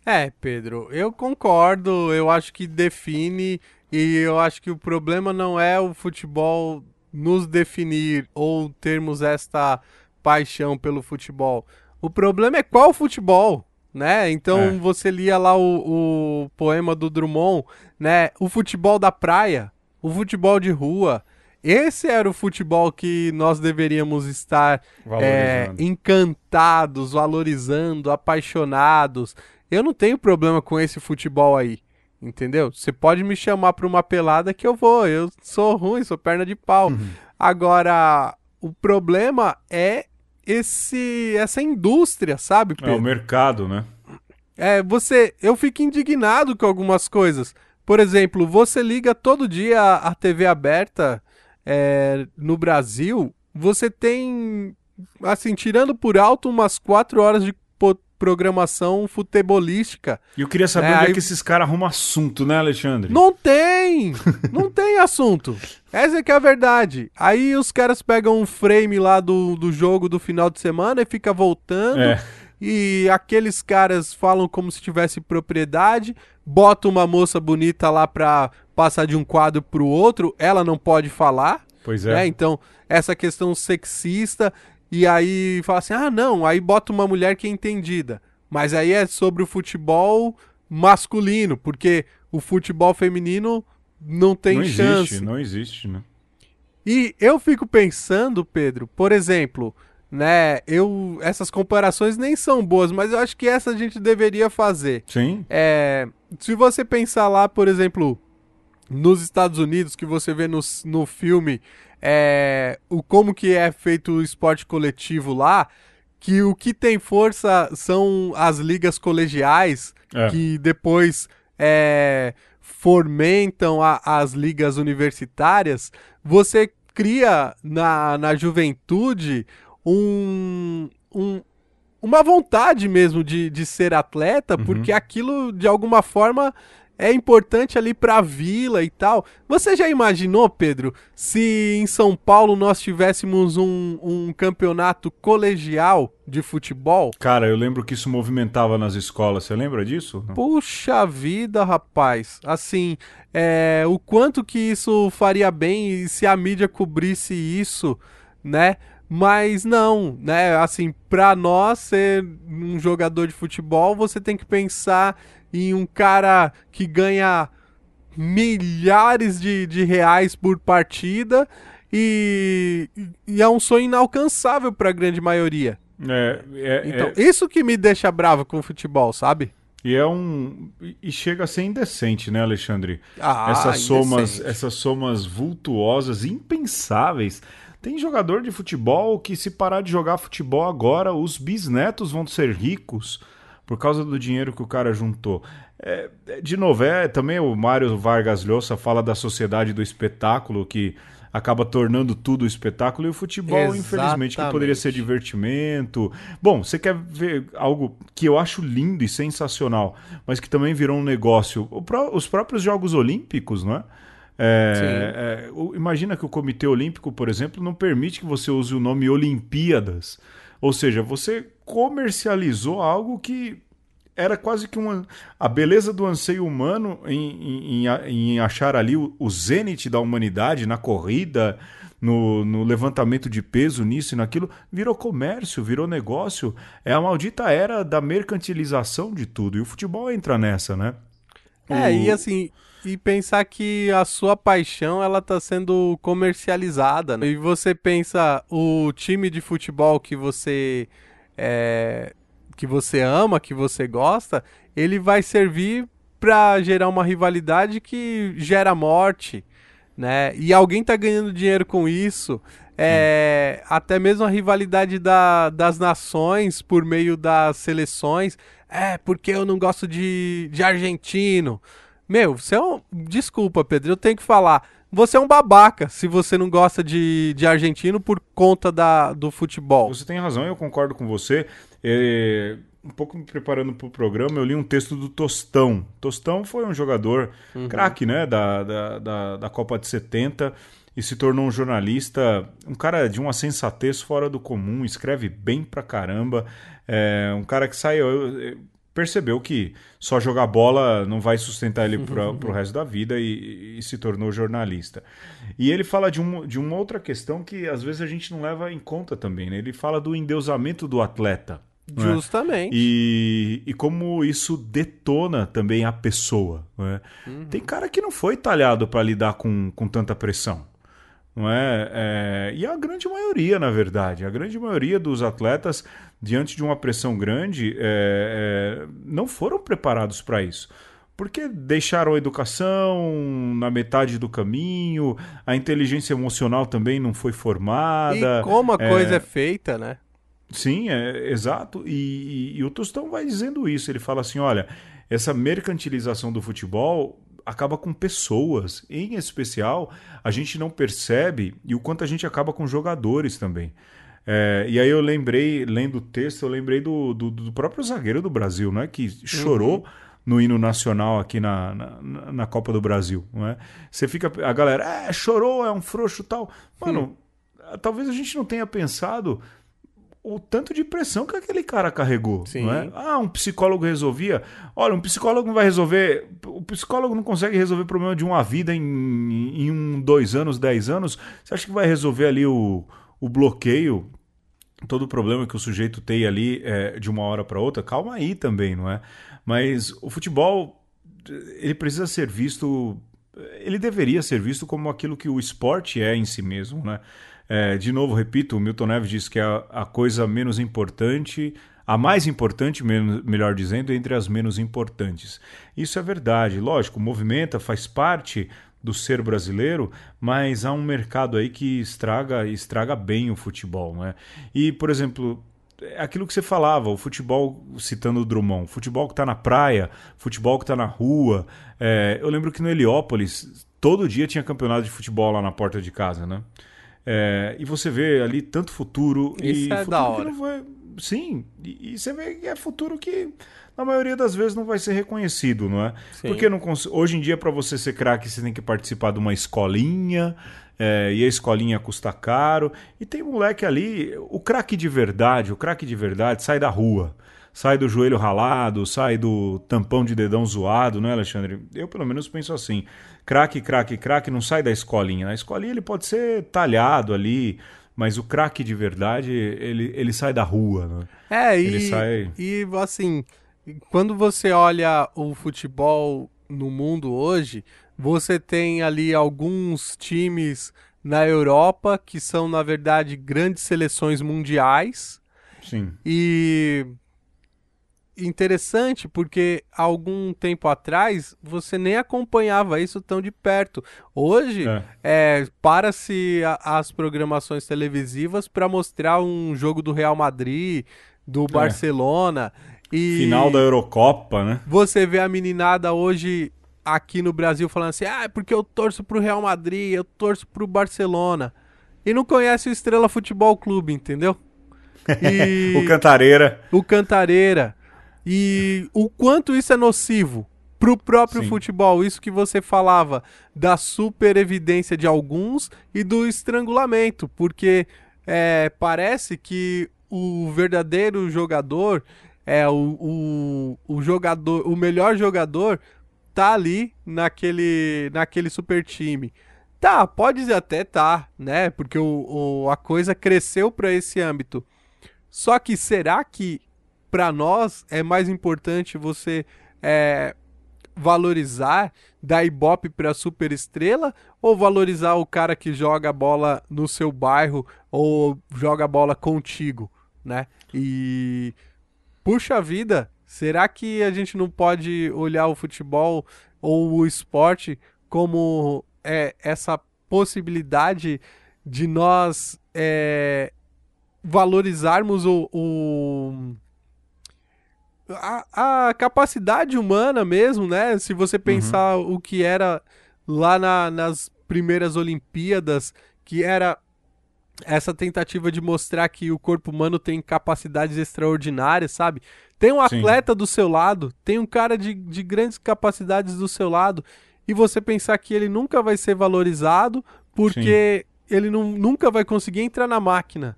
É, Pedro, eu concordo, eu acho que define, e eu acho que o problema não é o futebol nos definir ou termos esta paixão pelo futebol. O problema é qual futebol, né? Então é. você lia lá o, o poema do Drummond, né? O futebol da praia, o futebol de rua, esse era o futebol que nós deveríamos estar é, encantados, valorizando, apaixonados. Eu não tenho problema com esse futebol aí. Entendeu? Você pode me chamar para uma pelada que eu vou. Eu sou ruim, sou perna de pau. Uhum. Agora, o problema é esse essa indústria, sabe, Pedro? É o mercado, né? É, você, eu fico indignado com algumas coisas. Por exemplo, você liga todo dia a, a TV aberta é, no Brasil, você tem, assim, tirando por alto umas quatro horas de programação futebolística. E eu queria saber é, onde aí... é que esses caras arrumam assunto, né, Alexandre? Não tem! não tem assunto. Essa é que é a verdade. Aí os caras pegam um frame lá do, do jogo do final de semana e fica voltando. É. E aqueles caras falam como se tivesse propriedade, bota uma moça bonita lá pra passar de um quadro pro outro, ela não pode falar. Pois é. Né? Então, essa questão sexista, e aí fala assim: ah, não, aí bota uma mulher que é entendida. Mas aí é sobre o futebol masculino, porque o futebol feminino não tem não chance. Existe, não existe, né? E eu fico pensando, Pedro, por exemplo, né? Eu essas comparações nem são boas, mas eu acho que essa a gente deveria fazer. Sim. É, se você pensar lá, por exemplo, nos Estados Unidos, que você vê no, no filme é, o como que é feito o esporte coletivo lá, que o que tem força são as ligas colegiais, é. que depois é, fomentam a, as ligas universitárias, você cria na, na juventude um, um, uma vontade mesmo de, de ser atleta, uhum. porque aquilo de alguma forma é importante ali para a vila e tal. Você já imaginou, Pedro, se em São Paulo nós tivéssemos um, um campeonato colegial de futebol? Cara, eu lembro que isso movimentava nas escolas. Você lembra disso? Puxa vida, rapaz. Assim, é, o quanto que isso faria bem se a mídia cobrisse isso, né? Mas não, né? Assim, para nós ser um jogador de futebol, você tem que pensar em um cara que ganha milhares de, de reais por partida e, e é um sonho inalcançável para a grande maioria. É, é, então, é... isso que me deixa bravo com o futebol, sabe? E é um e chega a ser indecente, né, Alexandre? Ah, essas somas, essas somas vultuosas, impensáveis. Tem jogador de futebol que se parar de jogar futebol agora, os bisnetos vão ser ricos por causa do dinheiro que o cara juntou. É, de novo, é também o Mário Vargas Llosa fala da sociedade do espetáculo que acaba tornando tudo espetáculo e o futebol, Exatamente. infelizmente, que poderia ser divertimento. Bom, você quer ver algo que eu acho lindo e sensacional, mas que também virou um negócio. Os próprios Jogos Olímpicos, não é? É, é, imagina que o Comitê Olímpico, por exemplo, não permite que você use o nome Olimpíadas. Ou seja, você comercializou algo que era quase que uma. A beleza do anseio humano em, em, em achar ali o, o zênite da humanidade na corrida, no, no, levantamento de peso, nisso e naquilo, virou comércio, virou negócio. É a maldita era da mercantilização de tudo. E o futebol entra nessa, né? É, o... e assim, e pensar que a sua paixão ela tá sendo comercializada. Né? E você pensa o time de futebol que você é, que você ama, que você gosta, ele vai servir para gerar uma rivalidade que gera morte, né? E alguém tá ganhando dinheiro com isso. É, até mesmo a rivalidade da, das nações por meio das seleções. É, porque eu não gosto de, de argentino. Meu, você é um. Desculpa, Pedro, eu tenho que falar. Você é um babaca se você não gosta de, de argentino por conta da, do futebol. Você tem razão, eu concordo com você. É, um pouco me preparando para o programa, eu li um texto do Tostão. Tostão foi um jogador uhum. craque né, da, da, da, da, Copa de 70 e se tornou um jornalista, um cara de uma sensatez fora do comum, escreve bem pra caramba. É, um cara que saiu. Percebeu que só jogar bola não vai sustentar ele para o resto da vida e, e, se tornou jornalista. E ele fala de, um, de uma outra questão que às vezes a gente não leva em conta também. Né? Ele fala do endeusamento do atleta. Né? Justamente. E, e como isso detona também a pessoa. Né? Uhum. Tem cara que não foi talhado para lidar com, com tanta pressão. Não é? é? E a grande maioria, na verdade, a grande maioria dos atletas, diante de uma pressão grande, é, é, não foram preparados para isso porque deixaram a educação na metade do caminho, a inteligência emocional também não foi formada. E como a é... coisa é feita, né? Sim, é exato. E, e, e, o Tostão vai dizendo isso. Ele fala assim: olha, essa mercantilização do futebol acaba com pessoas. Em especial, a gente não percebe e o quanto a gente acaba com jogadores também. É, e aí eu lembrei, lendo o texto, eu lembrei do, do, do próprio zagueiro do Brasil, né? Que chorou. Uhum no hino nacional aqui na, na, na, Copa do Brasil. Não é? Você fica. A galera, é, chorou, é um frouxo tal. Mano, hum. talvez a gente não tenha pensado o tanto de pressão que aquele cara carregou. Sim. Não é? Ah, um psicólogo resolvia. Olha, um psicólogo não vai resolver. O psicólogo não consegue resolver o problema de uma vida em, em um, dois anos, dez anos. Você acha que vai resolver ali o, o bloqueio? Todo o problema que o sujeito tem ali é, de uma hora para outra? Calma aí também, não é? Mas o futebol, ele precisa ser visto. Ele deveria ser visto como aquilo que o esporte é em si mesmo, né? É, de novo, repito, o Milton Neves diz que é a, a coisa menos importante, a mais importante, menos, melhor dizendo, entre as menos importantes. Isso é verdade. Lógico, movimenta, faz parte do ser brasileiro, mas há um mercado aí que estraga estraga bem o futebol, né? E, por exemplo, aquilo que você falava, o futebol, citando o Drummond, futebol que está na praia, futebol que está na rua. É, eu lembro que no Heliópolis, todo dia tinha campeonato de futebol lá na porta de casa, né? É, e você vê ali tanto futuro Isso e é futuro da hora. Vai... Sim, e, e, você vê que é futuro que na maioria das vezes não vai ser reconhecido, não é? Sim. Porque não hoje em dia para você ser craque você tem que participar de uma escolinha, é, e a escolinha custa caro. E tem moleque ali, o craque de verdade, o craque de verdade sai da rua sai do joelho ralado, sai do tampão de dedão zoado, né, Alexandre? Eu pelo menos penso assim. Craque, craque, craque não sai da escolinha. Na escolinha ele pode ser talhado ali, mas o craque de verdade, ele, ele sai da rua, né? É, ele e, sai... e assim, quando você olha o futebol no mundo hoje, Você tem ali alguns times na Europa que são, na verdade, grandes seleções mundiais. Sim. E interessante porque algum tempo atrás você nem acompanhava isso tão de perto. Hoje é. é para-se as programações televisivas para mostrar um jogo do Real Madrid, do é. E final da Eurocopa, né? Você vê a meninada hoje aqui no Brasil falando assim: "Ah, é porque eu torço pro Real Madrid, eu torço pro Barcelona". E não conhece o Estrela Futebol Clube, entendeu? E... o Cantareira. O Cantareira. E o quanto isso é nocivo pro próprio Sim. futebol, isso que você falava da super evidência de alguns e do estrangulamento, porque é, parece que o verdadeiro jogador é o, o, o jogador, o melhor jogador tá ali naquele, naquele super time. Tá, pode até tá, né? Porque o, o a coisa cresceu para esse âmbito. Só que será que para nós é mais importante você é, valorizar da Ibope para super estrela ou valorizar o cara que joga bola no seu bairro ou joga bola contigo, né? E puxa vida, será que a gente não pode olhar o futebol ou o esporte como é, essa possibilidade de nós é, valorizarmos o, o a, a capacidade humana mesmo, né? Se você uhum. pensar uhum. o que era lá na, nas primeiras Olimpíadas, que era essa tentativa de mostrar que o corpo humano tem capacidades extraordinárias, sabe? Tem um atleta Sim. do seu lado, tem um cara de, de grandes capacidades do seu lado, e você pensar que ele nunca vai ser valorizado porque Sim. ele não, nunca vai conseguir entrar na máquina.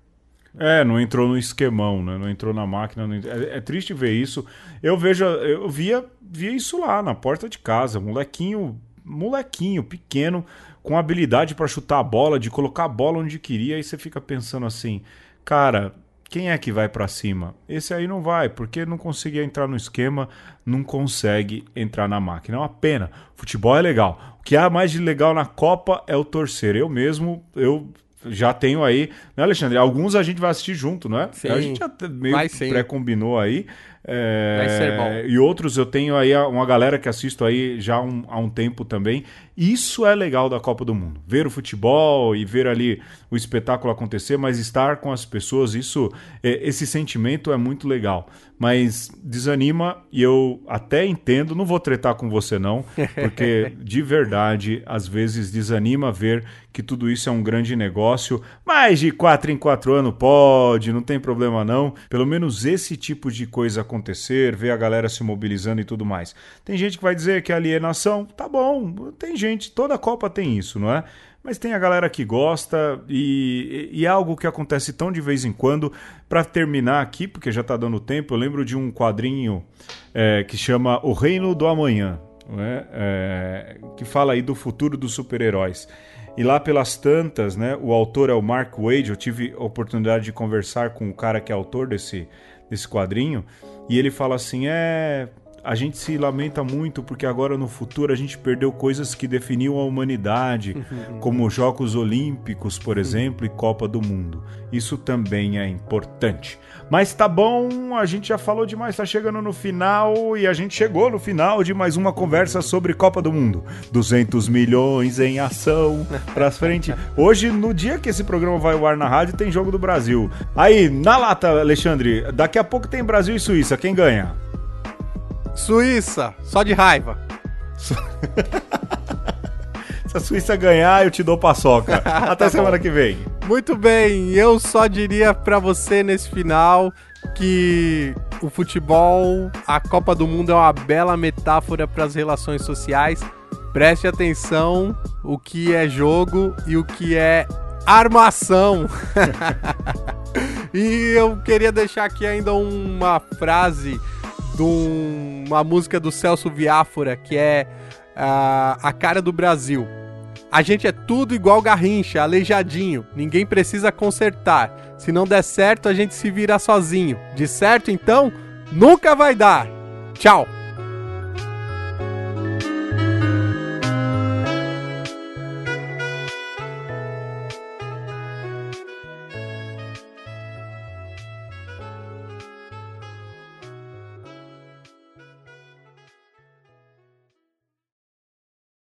É, não entrou no esquemão, né? Não entrou na máquina. É, é, triste ver isso. Eu vejo, eu via, via isso lá na porta de casa, molequinho, molequinho pequeno, com habilidade para chutar a bola, de colocar a bola onde queria. Aí você fica pensando assim, cara, quem é que vai para cima? Esse aí não vai, porque não conseguia entrar no esquema, não consegue entrar na máquina. É uma pena. Futebol é legal. O que há mais de legal na Copa é o torcer. Eu mesmo, eu já tenho aí, né, Alexandre? Alguns a gente vai assistir junto, não é? Sim. A gente já meio pré-combinou aí. É, vai ser bom. E outros eu tenho aí uma galera que assisto aí já um, há um tempo também. Isso é legal da Copa do Mundo. Ver o futebol e ver ali o espetáculo acontecer, mas estar com as pessoas, isso, é, esse sentimento é muito legal. Mas desanima e eu até entendo, não vou tretar com você não, porque de verdade, às vezes desanima ver que tudo isso é um grande negócio. Mais de quatro em quatro anos pode, não tem problema não. Pelo menos esse tipo de coisa acontecer, ver a galera se mobilizando e tudo mais. Tem gente que vai dizer que é alienação, tá bom, tem gente, toda Copa tem isso, não é? Mas tem a galera que gosta e, e é algo que acontece tão de vez em quando. Para terminar aqui, porque já está dando tempo, eu lembro de um quadrinho é, que chama O Reino do Amanhã, né? é, que fala aí do futuro dos super-heróis. E lá pelas tantas, né, o autor é o Mark Wade. Eu tive a oportunidade de conversar com o cara que é autor desse, desse quadrinho. E ele fala assim: é, a gente se lamenta muito porque agora no futuro a gente perdeu coisas que definiam a humanidade, como Jogos Olímpicos, por exemplo, e Copa do Mundo. Isso também é importante. Mas tá bom, a gente já falou demais, tá chegando no final e a gente chegou no final de mais uma conversa sobre Copa do Mundo. 200 milhões em ação pra frente. Hoje, no dia que esse programa vai ao ar na rádio, tem jogo do Brasil. Aí, na lata, Alexandre, daqui a pouco tem Brasil e Suíça. Quem ganha? Suíça, só de raiva. Se a Suíça ganhar, eu te dou paçoca. Até tá semana bom. que vem. Muito bem, eu só diria para você nesse final que o futebol, a Copa do Mundo é uma bela metáfora para as relações sociais. Preste atenção o que é jogo e o que é armação. e eu queria deixar aqui ainda uma frase de uma música do Celso Viáfora, que é uh, A Cara do Brasil. A gente é tudo igual Garrincha, aleijadinho. Ninguém precisa consertar. Se não der certo, a gente se vira sozinho. De certo, então, nunca vai dar. Tchau!